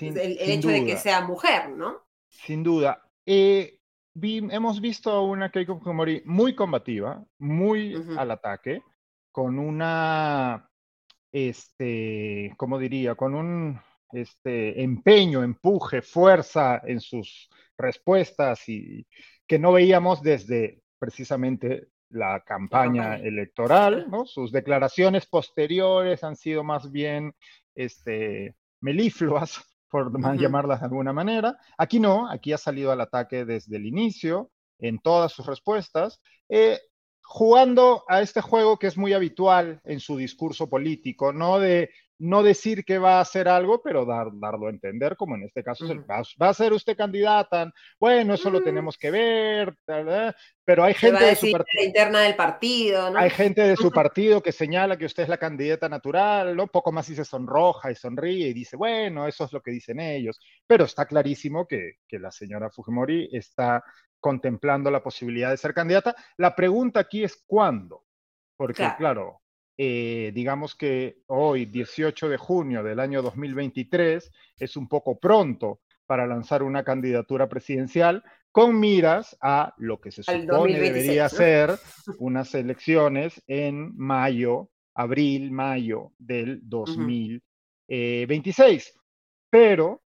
el, hecho de que sea mujer, ¿no? Sin duda. Eh, hemos visto a una Keiko Fujimori muy combativa, muy al ataque, con una, este, ¿cómo diría? Con un este, empeño, empuje, fuerza en sus respuestas y que no veíamos desde precisamente la campaña electoral, ¿no? Sus declaraciones posteriores han sido más bien este, melifluas, por llamarlas de alguna manera. Aquí no, aquí ha salido al ataque desde el inicio, en todas sus respuestas, eh, jugando a este juego que es muy habitual en su discurso político, ¿no? De no decir que va a hacer algo, pero dar, darlo a entender, como en este caso va, a ser usted candidata, bueno, eso lo tenemos que ver, pero hay gente de su partido. interna del partido, ¿no? Hay gente de su partido que señala que usted es la candidata natural, ¿no? Poco más y se sonroja y sonríe y dice, bueno, eso es lo que dicen ellos, pero está clarísimo que, que la señora Fujimori está contemplando la posibilidad de ser candidata. La pregunta aquí es cuándo, porque claro eh, digamos que hoy, 18 de junio del año 2023, es un poco pronto para lanzar una candidatura presidencial con miras a lo que se supone debería ser unas elecciones en mayo, abril, mayo del 2026. Pero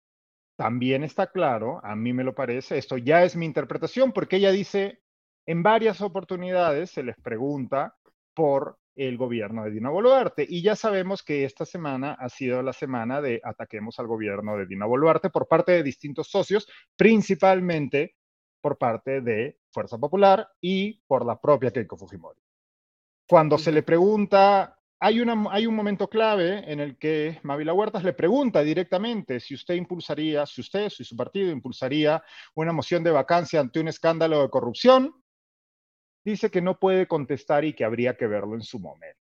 también está claro, a mí me lo parece, esto ya es mi interpretación, porque ella dice, en varias oportunidades se les pregunta por el gobierno de Dina Boluarte. Y ya sabemos que esta semana ha sido la semana de ataquemos al gobierno de Dina Boluarte por parte de distintos socios, principalmente por parte de Fuerza Popular y por la propia Keiko Fujimori. Cuando se le pregunta, hay, una, hay un momento clave en el que Mavila Huertas le pregunta directamente si usted impulsaría, si usted, si su partido impulsaría una moción de vacancia ante un escándalo de corrupción dice que no puede contestar y que habría que verlo en su momento.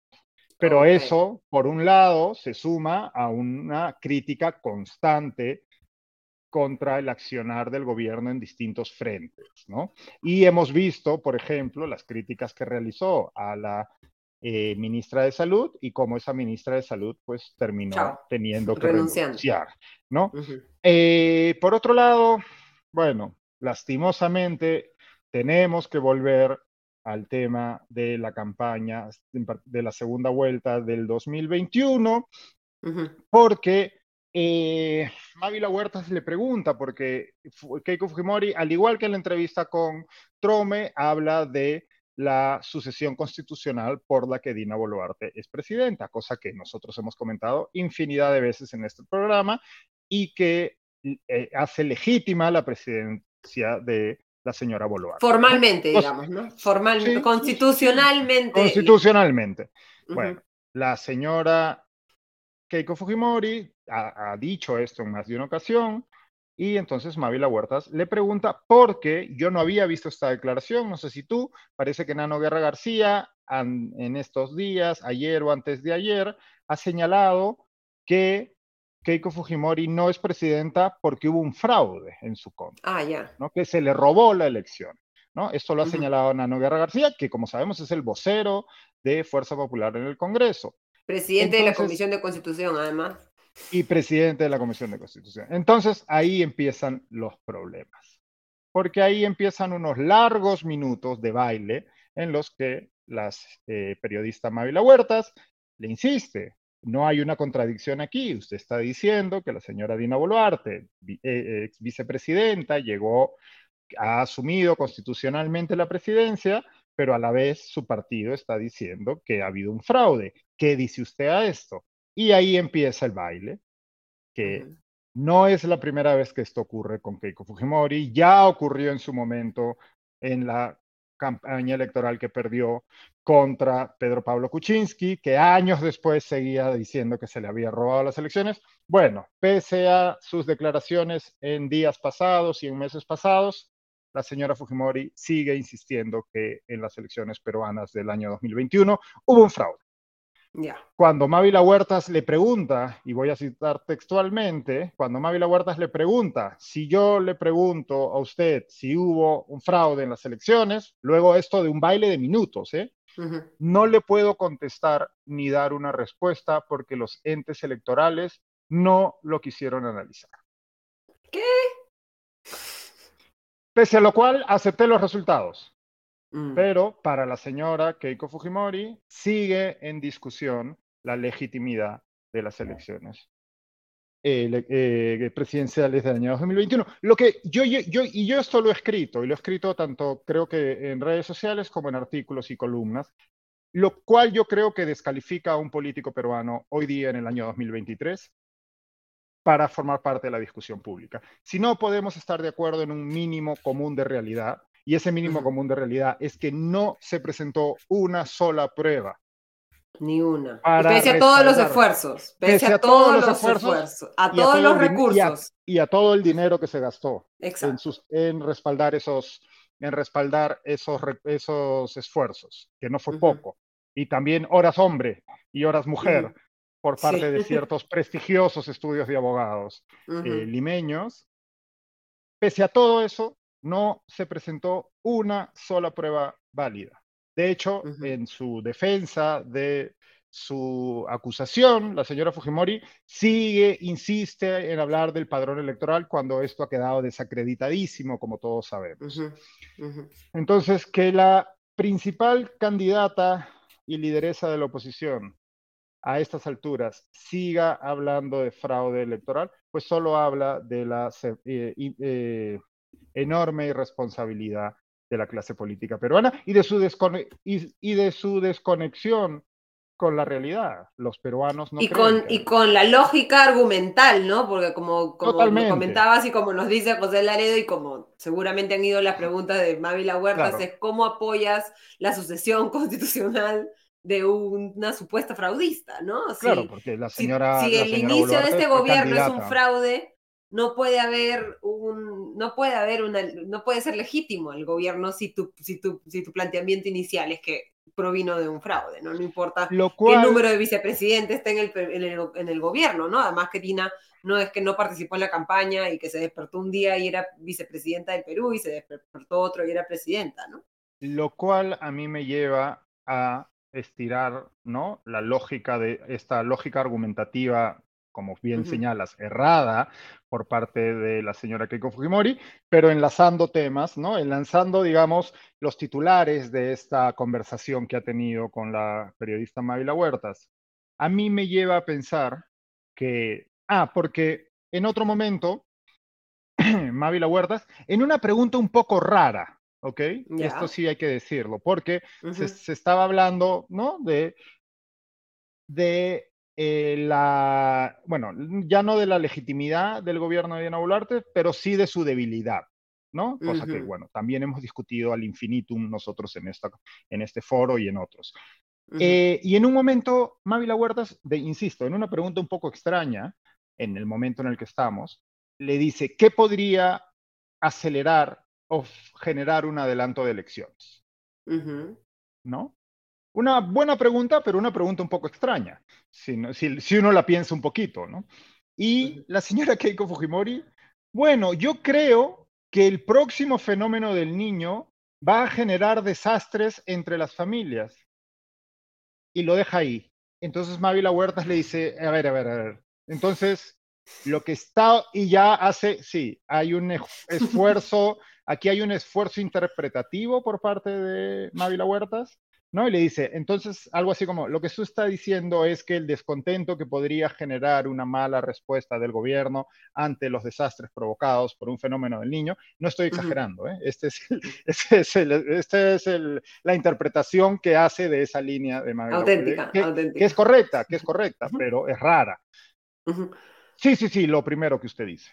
Pero eso, por un lado, se suma a una crítica constante contra el accionar del gobierno en distintos frentes, ¿no? Y hemos visto, por ejemplo, las críticas que realizó a la eh, ministra de Salud y cómo esa ministra de Salud pues terminó teniendo que renunciar, ¿no? Eh, por otro lado, bueno, lastimosamente tenemos que volver al tema de la campaña de la segunda vuelta del 2021, porque eh, Mávila Huertas le pregunta, porque Keiko Fujimori, al igual que en la entrevista con Trome, habla de la sucesión constitucional por la que Dina Boluarte es presidenta, cosa que nosotros hemos comentado infinidad de veces en este programa y que eh, hace legítima la presidencia de la señora Boluarte. Formalmente, digamos, ¿no? Formalmente, constitucionalmente. Constitucionalmente. Bueno, la señora Keiko Fujimori ha, dicho esto en más de una ocasión y entonces Mavila Huertas le pregunta por qué yo no había visto esta declaración, no sé si tú, parece que Nano Guerra García en estos días, ayer o antes de ayer, ha señalado que Keiko Fujimori no es presidenta porque hubo un fraude en su contra. Ah, ya. ¿no? Que se le robó la elección. ¿no? Esto lo ha señalado Nano Guerra García, que como sabemos es el vocero de Fuerza Popular en el Congreso. Presidente de la Comisión de Constitución, además. Y presidente de la Comisión de Constitución. Entonces ahí empiezan los problemas. Porque ahí empiezan unos largos minutos de baile en los que las eh, periodista Mávila Huertas le insiste, no hay una contradicción aquí. Usted está diciendo que la señora Dina Boluarte, eh, ex vicepresidenta, llegó, ha asumido constitucionalmente la presidencia, pero a la vez su partido está diciendo que ha habido un fraude. ¿Qué dice usted a esto? Y ahí empieza el baile, que no es la primera vez que esto ocurre con Keiko Fujimori, ya ocurrió en su momento en la campaña electoral que perdió contra Pedro Pablo Kuczynski, que años después seguía diciendo que se le había robado las elecciones. Bueno, pese a sus declaraciones en días pasados y en meses pasados, la señora Fujimori sigue insistiendo que en las elecciones peruanas del año 2021 hubo un fraude. Cuando Mávila Huertas le pregunta, y voy a citar textualmente, cuando Mávila Huertas le pregunta, si yo le pregunto a usted si hubo un fraude en las elecciones, luego esto de un baile de minutos, ¿eh? no le puedo contestar ni dar una respuesta porque los entes electorales no lo quisieron analizar. ¿Qué? Pese a lo cual acepté los resultados. Mm. Pero para la señora Keiko Fujimori sigue en discusión la legitimidad de las elecciones eh, eh, presidenciales del año 2021. Lo que yo, yo, y yo esto lo he escrito, y lo he escrito tanto creo que en redes sociales como en artículos y columnas, lo cual yo creo que descalifica a un político peruano hoy día en el año 2023 para formar parte de la discusión pública. Si no podemos estar de acuerdo en un mínimo común de realidad, y ese mínimo común de realidad es que no se presentó una sola prueba. Ni una. Pese a todos los esfuerzos. Pese, a, todos, los esfuerzos. a todos los recursos. Y a, todo el dinero que se gastó en, sus, en respaldar esos en respaldar esos, esos esfuerzos, que no fue poco. Y también horas hombre y horas mujer por parte de ciertos prestigiosos estudios de abogados eh, limeños. Pese a todo eso, no se presentó una sola prueba válida. De hecho, en su defensa de su acusación, la señora Fujimori sigue, insiste en hablar del padrón electoral cuando esto ha quedado desacreditadísimo, como todos sabemos. Entonces, que la principal candidata y lideresa de la oposición a estas alturas siga hablando de fraude electoral, pues solo habla de la eh, eh, enorme irresponsabilidad de la clase política peruana y de su, y de su desconexión con la realidad. Los peruanos no. Y, con, y con la lógica argumental, ¿no? Porque como, como comentabas y como nos dice José Laredo y como seguramente han ido las preguntas de Mávila Huertas, es cómo apoyas la sucesión constitucional de una supuesta fraudista, ¿no? claro, porque la señora. Si, el inicio de este gobierno es un fraude, no puede haber un, no puede haber una, no puede ser legítimo el gobierno si tu, si tu, si tu planteamiento inicial es que provino de un fraude, ¿no? No importa qué número de vicepresidentes esté en el, en, el, en el, gobierno, ¿no? Además que Tina no es que no participó en la campaña y que se despertó un día y era vicepresidenta del Perú y se despertó otro y era presidenta, ¿no? Lo cual a mí me lleva a estirar, ¿no? La lógica de esta lógica argumentativa como bien señalas, errada por parte de la señora Keiko Fujimori, pero enlazando temas, ¿no? Enlazando, digamos, los titulares de esta conversación que ha tenido con la periodista Mávila Huertas. A mí me lleva a pensar que, ah, porque en otro momento, Mávila Huertas, en una pregunta un poco rara, ¿ok? Esto sí hay que decirlo, porque se, se, estaba hablando, ¿no? De, de eh, la, bueno, ya no de la legitimidad del gobierno de Diana Boluarte, pero sí de su debilidad, ¿no? Cosa que, bueno, también hemos discutido al infinitum nosotros en, esta, en este foro y en otros. Eh, y en un momento, Mávila Huertas, de, insisto, en una pregunta un poco extraña, en el momento en el que estamos, le dice, ¿qué podría acelerar o generar un adelanto de elecciones? ¿No? Una buena pregunta, pero una pregunta un poco extraña, si, si, uno la piensa un poquito, ¿no? Y la señora Keiko Fujimori, bueno, yo creo que el próximo fenómeno del niño va a generar desastres entre las familias. Y lo deja ahí. Entonces Mávila Huertas le dice, a ver, a ver, a ver. Entonces, lo que está, y ya hace, sí, hay un esfuerzo, aquí hay un esfuerzo interpretativo por parte de Mávila Huertas, ¿no? Y le dice, entonces, algo así como, lo que tú está diciendo es que el descontento que podría generar una mala respuesta del gobierno ante los desastres provocados por un fenómeno del niño, no estoy exagerando, ¿eh? Este es, este es, este es la interpretación que hace de esa línea de manera auténtica, que, auténtica. que es correcta, que es correcta, pero es rara. Sí, sí, sí, lo primero que usted dice.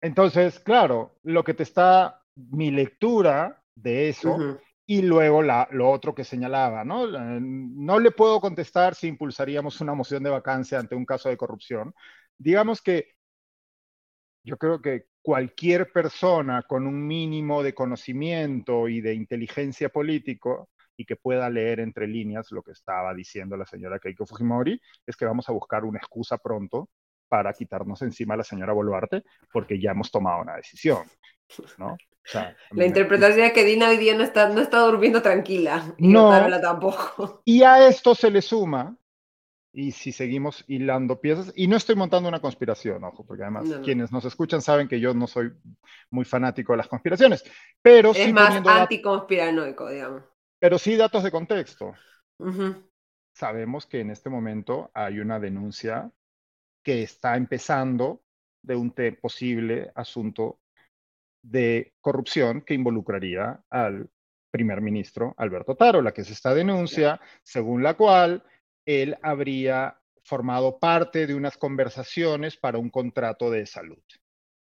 Entonces, claro, lo que te está, mi lectura de eso y luego lo otro que señalaba, ¿no? No le puedo contestar si impulsaríamos una moción de vacancia ante un caso de corrupción. Digamos que yo creo que cualquier persona con un mínimo de conocimiento y de inteligencia político y que pueda leer entre líneas lo que estaba diciendo la señora Keiko Fujimori, es que vamos a buscar una excusa pronto para quitarnos encima a la señora Boluarte, porque ya hemos tomado una decisión, ¿no? La interpretación es que Dina hoy día no está, no está durmiendo tranquila. Y no, tampoco. Y a esto se le suma, y si seguimos hilando piezas, y no estoy montando una conspiración, ojo, porque además quienes nos escuchan saben que yo no soy muy fanático de las conspiraciones, pero es más anticonspiranoico, digamos. Pero sí datos de contexto. Sabemos que en este momento hay una denuncia que está empezando de un posible asunto de corrupción que involucraría al primer ministro Alberto Taro, la que es esta denuncia según la cual él habría formado parte de unas conversaciones para un contrato de salud.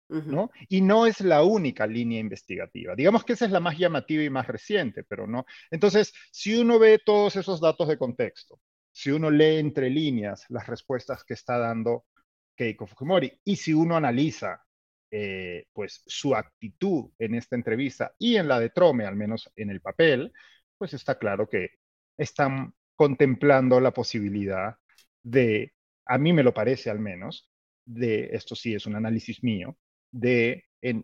¿no? Y no es la única línea investigativa. Digamos que esa es la más llamativa y más reciente, pero no. Entonces, si uno ve todos esos datos de contexto, si uno lee entre líneas las respuestas que está dando Keiko Fujimori y si uno analiza eh, pues su actitud en esta entrevista y en la de Trome, al menos en el papel, pues está claro que están contemplando la posibilidad de, a mí me lo parece al menos, de, esto sí es un análisis mío, de en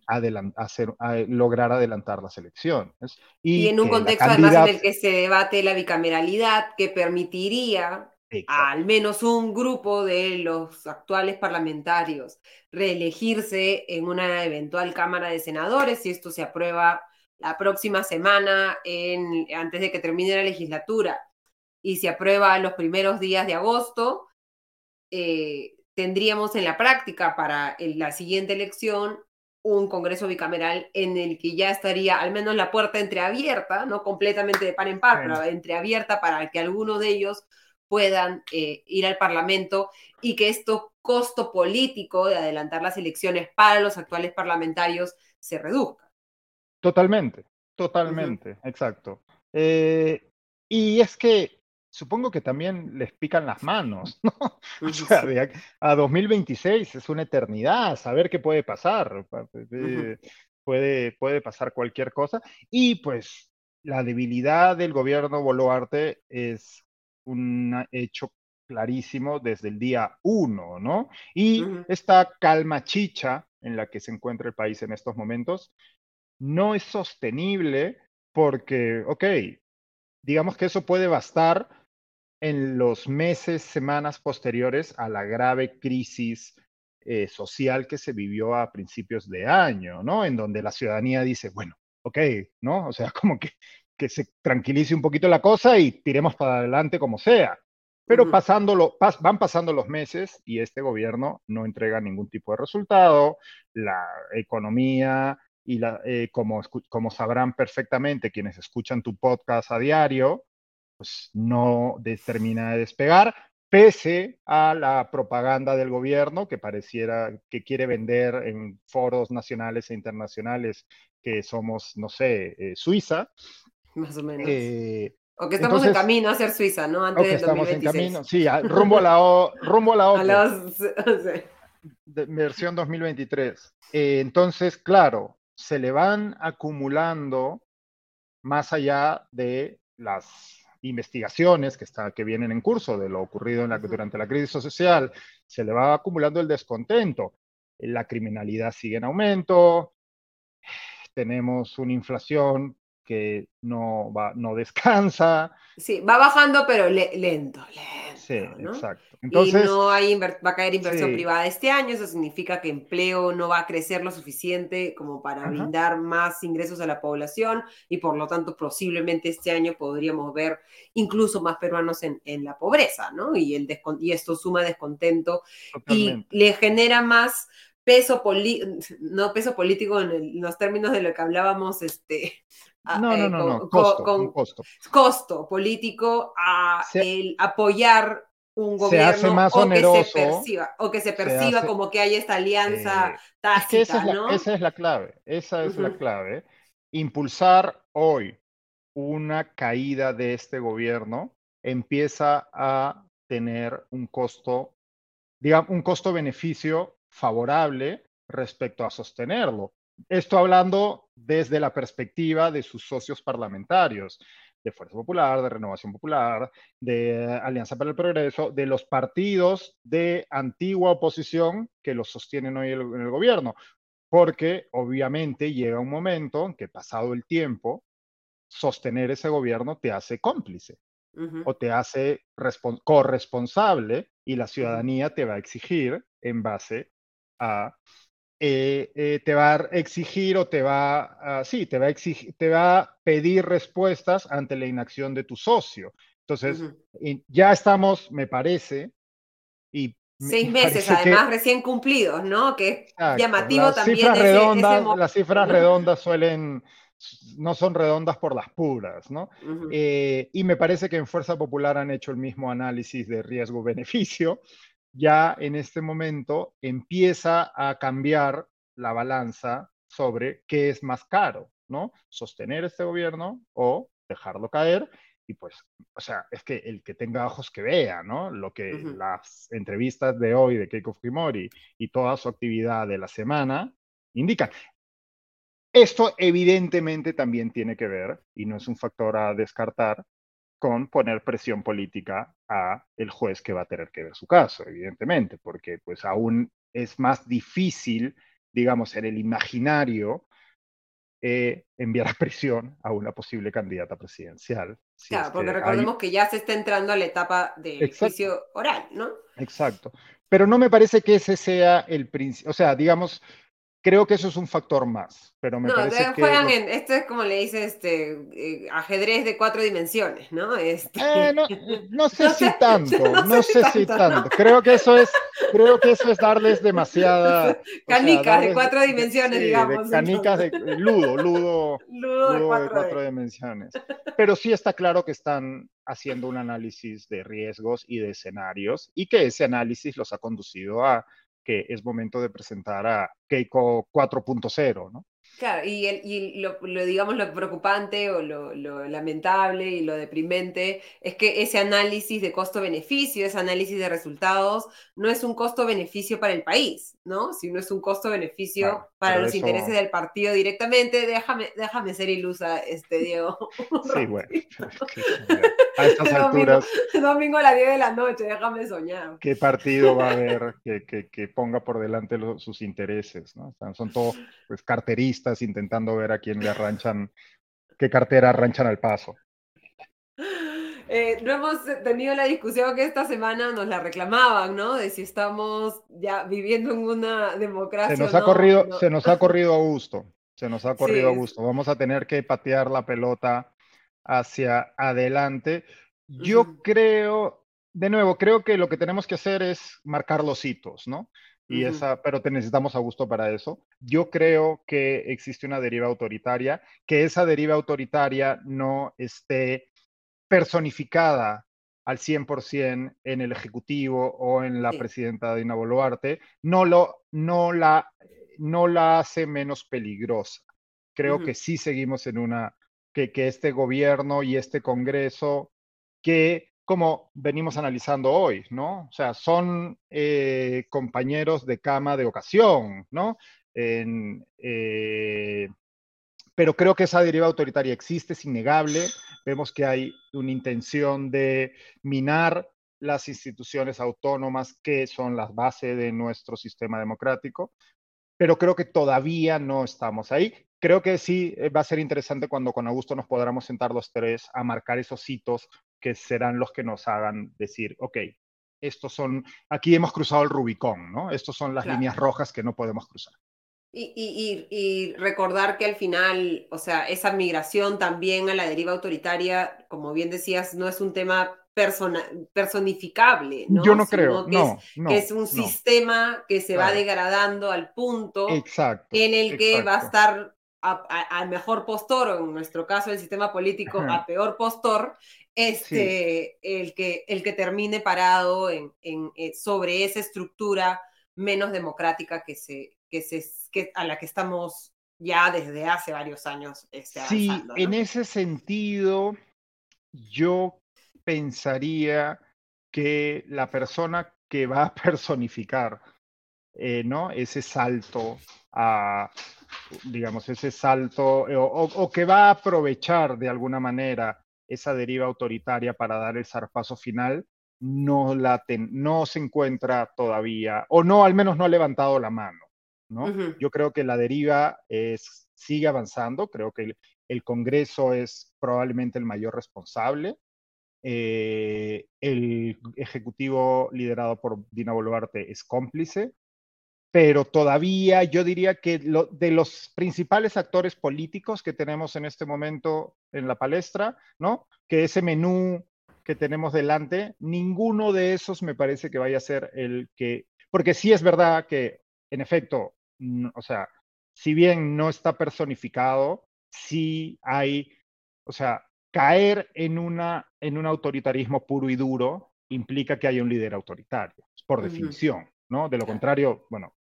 hacer, lograr adelantar las elecciones. Y, en un contexto además en el que se debate la bicameralidad, que permitiría al menos un grupo de los actuales parlamentarios reelegirse en una eventual Cámara de Senadores, si esto se aprueba la próxima semana, en, antes de que termine la legislatura. y se aprueba los primeros días de agosto, eh, tendríamos en la práctica para la siguiente elección un Congreso bicameral en el que ya estaría al menos la puerta entreabierta, no completamente de par en par, pero entreabierta para que algunos de ellos puedan eh, ir al Parlamento y que esto costo político de adelantar las elecciones para los actuales parlamentarios se reduzca. Totalmente, totalmente, exacto. Eh, y es que supongo que también les pican las manos, ¿no? O sea, a 2026 es una eternidad, saber qué puede pasar. Eh, puede, puede pasar cualquier cosa. Y pues la debilidad del gobierno Boluarte es un hecho clarísimo desde el día uno, ¿no? Y esta calma chicha en la que se encuentra el país en estos momentos no es sostenible porque, ok, digamos que eso puede bastar en los meses, semanas posteriores a la grave crisis eh, social que se vivió a principios de año, ¿no? En donde la ciudadanía dice, bueno, ok, ¿no? O sea, como que, que se tranquilice un poquito la cosa y tiremos para adelante como sea. Pero pasándolo, van pasando los meses y este gobierno no entrega ningún tipo de resultado, la economía y la, eh, como, como sabrán perfectamente quienes escuchan tu podcast a diario, pues, no termina de despegar, pese a la propaganda del gobierno que pareciera que quiere vender en foros nacionales e internacionales que somos, no sé, eh, Suiza. Más o menos. Eh, o que estamos en camino a ser Suiza, ¿no? Antes o que estamos en camino, sí, rumbo a la, rumbo a la otra. versión 2023. Eh, entonces, claro, se le van acumulando más allá de las investigaciones que, está, que vienen en curso de lo ocurrido en la, durante la crisis social, se le va acumulando el descontento. La criminalidad sigue en aumento, tenemos una inflación que no, va, no descansa. Sí, va bajando, pero lento, lento. Sí, exacto. y no hay va a caer inversión privada este año, eso significa que empleo no va a crecer lo suficiente como para brindar más ingresos a la población y por lo tanto posiblemente este año podríamos ver incluso más peruanos en, en la pobreza, ¿no? Y, el y esto suma descontento y le genera más peso político, no peso político en, los términos de lo que hablábamos este, no, no, eh, no, no, costo, con, costo. costo. político a el apoyar un gobierno más o, que se perciba, o que se perciba como que hay esta alianza tácita, esa es, la, esa es la clave, esa es la clave. Impulsar hoy una caída de este gobierno empieza a tener un costo, digamos, un costo-beneficio favorable respecto a sostenerlo. Esto hablando desde la perspectiva de sus socios parlamentarios, de Fuerza Popular, de Renovación Popular, de Alianza para el Progreso, de los partidos de antigua oposición que los sostienen hoy en el gobierno. Porque obviamente llega un momento en que pasado el tiempo, sostener ese gobierno te hace cómplice o te hace corresponsable y la ciudadanía te va a exigir en base a eh, eh, te va a exigir o te va a, sí, te va a exigir, te va a pedir respuestas ante la inacción de tu socio. Entonces, ya estamos, me parece, y Seis meses, además, recién cumplidos, ¿no? Que es llamativo las también. Cifras redondas, Las cifras redondas suelen, no son redondas por las puras, ¿no? Eh, y me parece que en Fuerza Popular han hecho el mismo análisis de riesgo-beneficio ya en este momento empieza a cambiar la balanza sobre qué es más caro, ¿no? Sostener este gobierno o dejarlo caer. Y pues, o sea, es que el que tenga ojos que vea, ¿no? Lo que las entrevistas de hoy de Keiko Fujimori y toda su actividad de la semana indican. Esto evidentemente también tiene que ver, y no es un factor a descartar, con poner presión política a el juez que va a tener que ver su caso, evidentemente, porque pues aún es más difícil, digamos, en el imaginario eh, enviar a prisión a una posible candidata presidencial. claro, porque recordemos que ya se está entrando a la etapa de juicio oral, ¿no? Exacto. Pero no me parece que ese sea el principio, o sea, digamos, Creo que eso es un factor más, pero me parece que... Juegan en, esto es como le dice este, eh, ajedrez de cuatro dimensiones, ¿no? Este... Eh, no, no, sé si tanto, no, sé, si tanto. Creo que eso es, creo que eso es darles demasiada... Canicas de cuatro dimensiones, digamos. canicas de ludo, ludo, ludo, de cuatro dimensiones. Pero sí está claro que están haciendo un análisis de riesgos y de escenarios y que ese análisis los ha conducido a que es momento de presentar a Keiko 4.0, ¿no? Claro, y, el, y lo, digamos lo preocupante o lo, lamentable y lo deprimente es que ese análisis de costo-beneficio, ese análisis de resultados, no es un costo-beneficio para el país, ¿no? Sino es un costo-beneficio para los intereses del partido directamente. Déjame, déjame ser ilusa, este Diego. Sí, bueno. A estas alturas. Domingo, a las 10 de la noche, déjame soñar. ¿Qué partido va a haber que, que, ponga por delante sus intereses? ¿no? Son todos pues, carteristas intentando ver a quién le arranchan, qué cartera arranchan al paso. Eh, no hemos tenido la discusión que esta semana nos la reclamaban, ¿no? De si estamos ya viviendo en una democracia. Se nos, ha, corrido, se nos ha corrido a gusto, se nos ha corrido a gusto. Vamos a tener que patear la pelota hacia adelante. Yo creo, de nuevo, creo que lo que tenemos que hacer es marcar los hitos, ¿no? y esa, pero te necesitamos a gusto para eso. Yo creo que existe una deriva autoritaria, que esa deriva autoritaria no esté personificada al 100% en el Ejecutivo o en la presidenta Dina Boluarte, no, lo, no, la, no la hace menos peligrosa. Creo que sí seguimos en una, que, que este gobierno y este Congreso, que como venimos analizando hoy, ¿no? O sea, son eh, compañeros de cama de ocasión, ¿no? Eh, pero creo que esa deriva autoritaria existe, es innegable. Vemos que hay una intención de minar las instituciones autónomas que son las bases de nuestro sistema democrático, pero creo que todavía no estamos ahí. Creo que sí eh, va a ser interesante cuando con Augusto nos podamos sentar los tres a marcar esos hitos que serán los que nos hagan decir, ok, estos son, aquí hemos cruzado el Rubicón, ¿no? Estos son las líneas rojas que no podemos cruzar. Y, recordar que al final, o sea, esa migración también a la deriva autoritaria, como bien decías, no es un tema personificable, ¿no? Yo no creo, que no, es, que es un sistema que se va degradando al punto en el que va a estar al mejor postor, o en nuestro caso el sistema político, a peor postor, este, el, que, el que termine parado en, eh, sobre esa estructura menos democrática que se, que se, que, a la que estamos ya desde hace varios años. Este, sí, en ese sentido, yo pensaría que la persona que va a personificar eh, ¿no? ese salto a, digamos, ese salto, eh, o, que va a aprovechar de alguna manera esa deriva autoritaria para dar el zarpazo final, no, la no se encuentra todavía, o no, al menos no ha levantado la mano. ¿no? Yo creo que la deriva es, sigue avanzando, creo que el, Congreso es probablemente el mayor responsable. Eh, el Ejecutivo liderado por Dina Boluarte es cómplice pero todavía yo diría que de los principales actores políticos que tenemos en este momento en la palestra, ¿no? Que ese menú que tenemos delante, ninguno de esos me parece que vaya a ser el que, porque sí es verdad que, en efecto, o sea, si bien no está personificado, sí hay, o sea, caer en, una, en un autoritarismo puro y duro implica que hay un líder autoritario, por definición, ¿no? De lo contrario, bueno,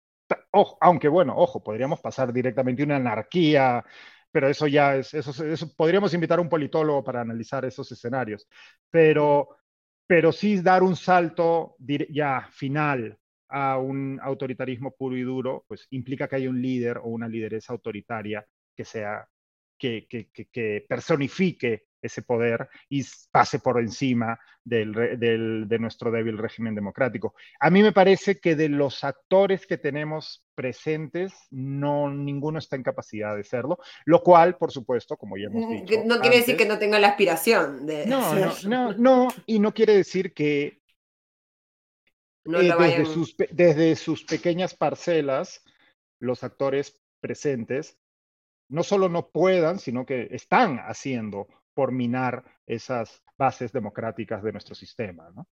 aunque bueno, ojo, podríamos pasar directamente una anarquía, pero eso ya es, eso, eso, podríamos invitar a un politólogo para analizar esos escenarios, pero, pero sí dar un salto ya final a un autoritarismo puro y duro, pues implica que hay un líder o una lideresa autoritaria que sea, que, que, que personifique ese poder y pase por encima del, de nuestro débil régimen democrático. A mí me parece que de los actores que tenemos presentes, no ninguno está en capacidad de serlo, lo cual, por supuesto, como ya hemos mm, dicho. No quiere decir que no tenga la aspiración de. No, no, no, no, y no quiere decir que eh, desde, sus, desde sus pequeñas parcelas los actores presentes no solo no puedan, sino que están haciendo minar esas bases democráticas de nuestro sistema, ¿no?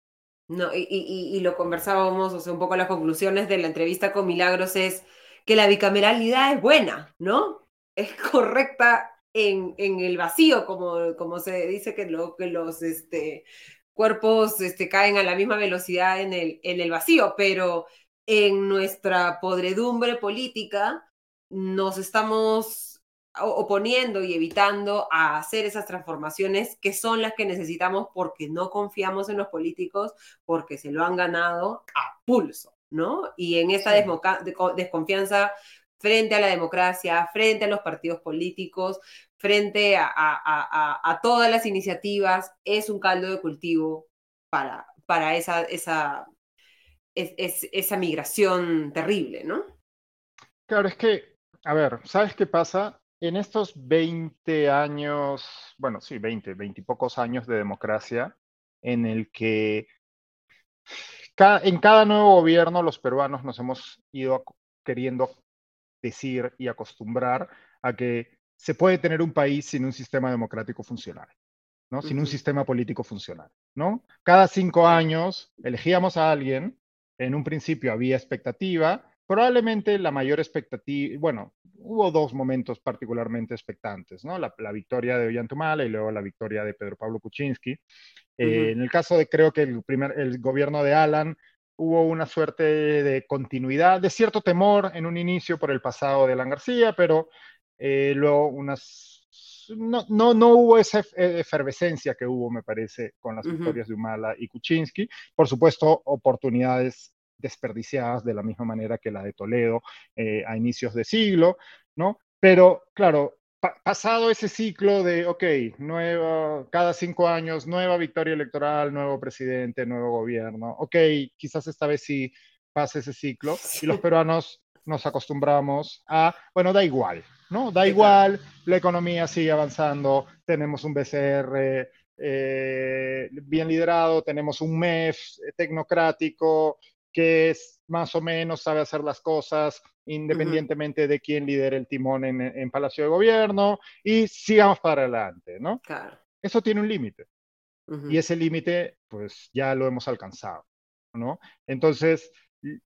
No, y, lo conversábamos, o sea, un poco las conclusiones de la entrevista con Milagros es que la bicameralidad es buena, ¿no? Es correcta en, el vacío, como, se dice que, lo, que los este, cuerpos este, caen a la misma velocidad en el, en el vacío, pero en nuestra podredumbre política nos estamos oponiendo y evitando a hacer esas transformaciones que son las que necesitamos porque no confiamos en los políticos, porque se lo han ganado a pulso, ¿no? Y en esa desconfianza frente a la democracia, frente a los partidos políticos, frente a, todas las iniciativas, es un caldo de cultivo para, para esa, esa, esa migración terrible, ¿no? Claro, es que, a ver, ¿sabes qué pasa? En estos 20 años, bueno, sí, 20, 20 y pocos años de democracia, en el que en cada nuevo gobierno los peruanos nos hemos ido queriendo decir y acostumbrar a que se puede tener un país sin un sistema democrático funcional, ¿no? Sin un sistema político funcional, ¿no? Cada cinco años elegíamos a alguien, en un principio había expectativa, probablemente la mayor expectativa, bueno, hubo dos momentos particularmente expectantes, ¿no? La, victoria de Ollantumala y luego la victoria de Pedro Pablo Kuczynski. Eh, en el caso de, creo que el, primer, el gobierno de Alan hubo una suerte de continuidad, de cierto temor en un inicio por el pasado de Alan García, pero eh, luego unas... No, no, no, hubo esa efervescencia que hubo, me parece, con las victorias de Humala y Kuczynski. Por supuesto, oportunidades desperdiciadas de la misma manera que la de Toledo eh, a inicios de siglo, ¿no? Pero claro, pasado ese ciclo de, ok, nueva, cada cinco años, nueva victoria electoral, nuevo presidente, nuevo gobierno, ok, quizás esta vez sí pase ese ciclo y los peruanos nos acostumbramos a, bueno, da igual, ¿no? Da igual, la economía sigue avanzando, tenemos un BCR eh, bien liderado, tenemos un MEF tecnocrático, que es más o menos sabe hacer las cosas independientemente de quién lidere el timón en, Palacio de Gobierno y sigamos para adelante, ¿no? Claro. Eso tiene un límite. Y ese límite, pues ya lo hemos alcanzado, ¿no? Entonces,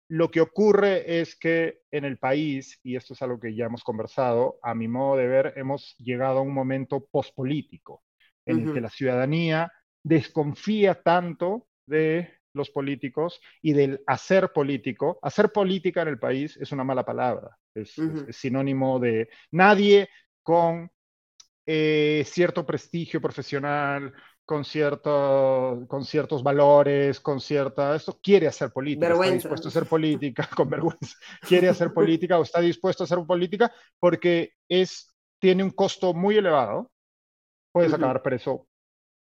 lo que ocurre es que en el país, y esto es algo que ya hemos conversado, a mi modo de ver, hemos llegado a un momento pospolítico en el que la ciudadanía desconfía tanto de los políticos y del hacer político. Hacer política en el país es una mala palabra, es, sinónimo de nadie con eh, cierto prestigio profesional, con, cierto, con ciertos valores, con cierta... Esto quiere hacer política, está dispuesto a hacer política, con vergüenza, quiere hacer política o está dispuesto a hacer política porque es, tiene un costo muy elevado, puedes acabar preso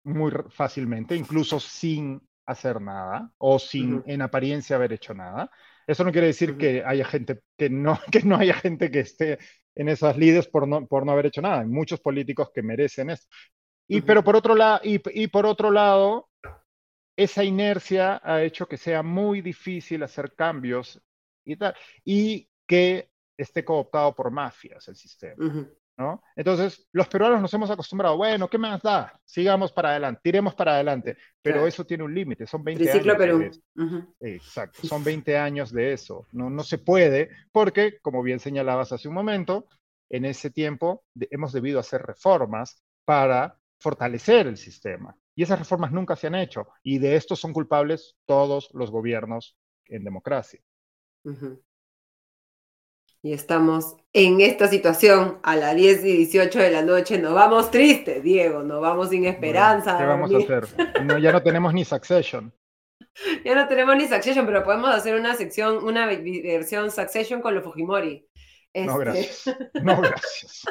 muy fácilmente, incluso sin hacer nada o sin en apariencia haber hecho nada. Eso no quiere decir que haya gente que no, que no haya gente que esté en esas lides por no, por no haber hecho nada. Hay muchos políticos que merecen esto. Y, pero por otro lado, y, y, por otro lado, esa inercia ha hecho que sea muy difícil hacer cambios y tal, y que esté cooptado por mafias el sistema. Entonces, los peruanos nos hemos acostumbrado, bueno, ¿qué más da? Sigamos para adelante, tiremos para adelante, pero eso tiene un límite, son 20 años. Perú. Exacto, son 20 años de eso, no, no se puede, porque, como bien señalabas hace un momento, en ese tiempo hemos debido hacer reformas para fortalecer el sistema, y esas reformas nunca se han hecho, y de esto son culpables todos los gobiernos en democracia y estamos en esta situación a las 10 y 18 de la noche. Nos vamos tristes, Diego, nos vamos sin esperanza. ¿Qué vamos a hacer? ya no tenemos ni Succession. Ya no tenemos ni Succession, pero podemos hacer una sección, una versión Succession con los Fujimori. No, este. gracias. No, gracias.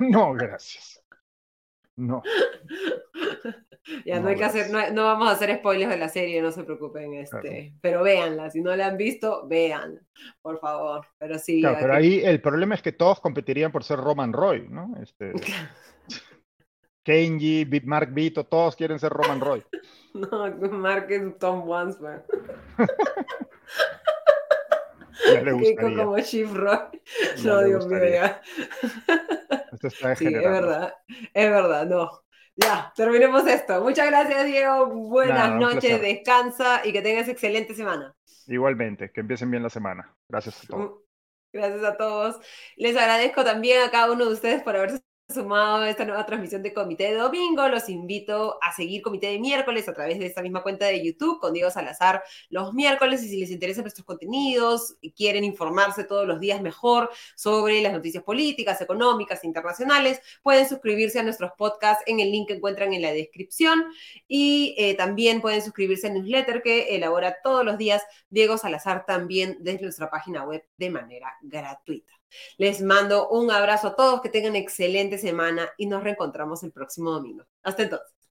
No, gracias. No. Ya no, hay que hacer, no, vamos a hacer spoilers de la serie, no se preocupen, este, pero véanla, si no la han visto, vean, por favor. Pero sí. Claro, pero ahí el problema es que todos competirían por ser Roman Roy, ¿no? Este, Kenji, Mark Vito, todos quieren ser Roman Roy. no, Mark es Tom Wansberg. Keiko como Chief Roy. No, Dios mío, ya. Esto está sí, es verdad, es verdad, no. Ya, terminemos esto. Muchas gracias, Diego. Buenas noches, descansa y que tengas excelente semana. Igualmente, que empiecen bien la semana. Gracias a todos. Gracias a todos. Les agradezco también a cada uno de ustedes por haberse sumado a esta nueva transmisión de Comité de Domingo. Los invito a seguir Comité de Miércoles a través de esta misma cuenta de YouTube con Diego Salazar los miércoles. Y si les interesan nuestros contenidos quieren informarse todos los días mejor sobre las noticias políticas, económicas, internacionales, pueden suscribirse a nuestros podcasts en el link que encuentran en la descripción. Y eh, también pueden suscribirse al newsletter que elabora todos los días Diego Salazar también desde nuestra página web de manera gratuita. Les mando un abrazo a todos, que tengan excelente semana y nos reencontramos el próximo domingo. Hasta entonces.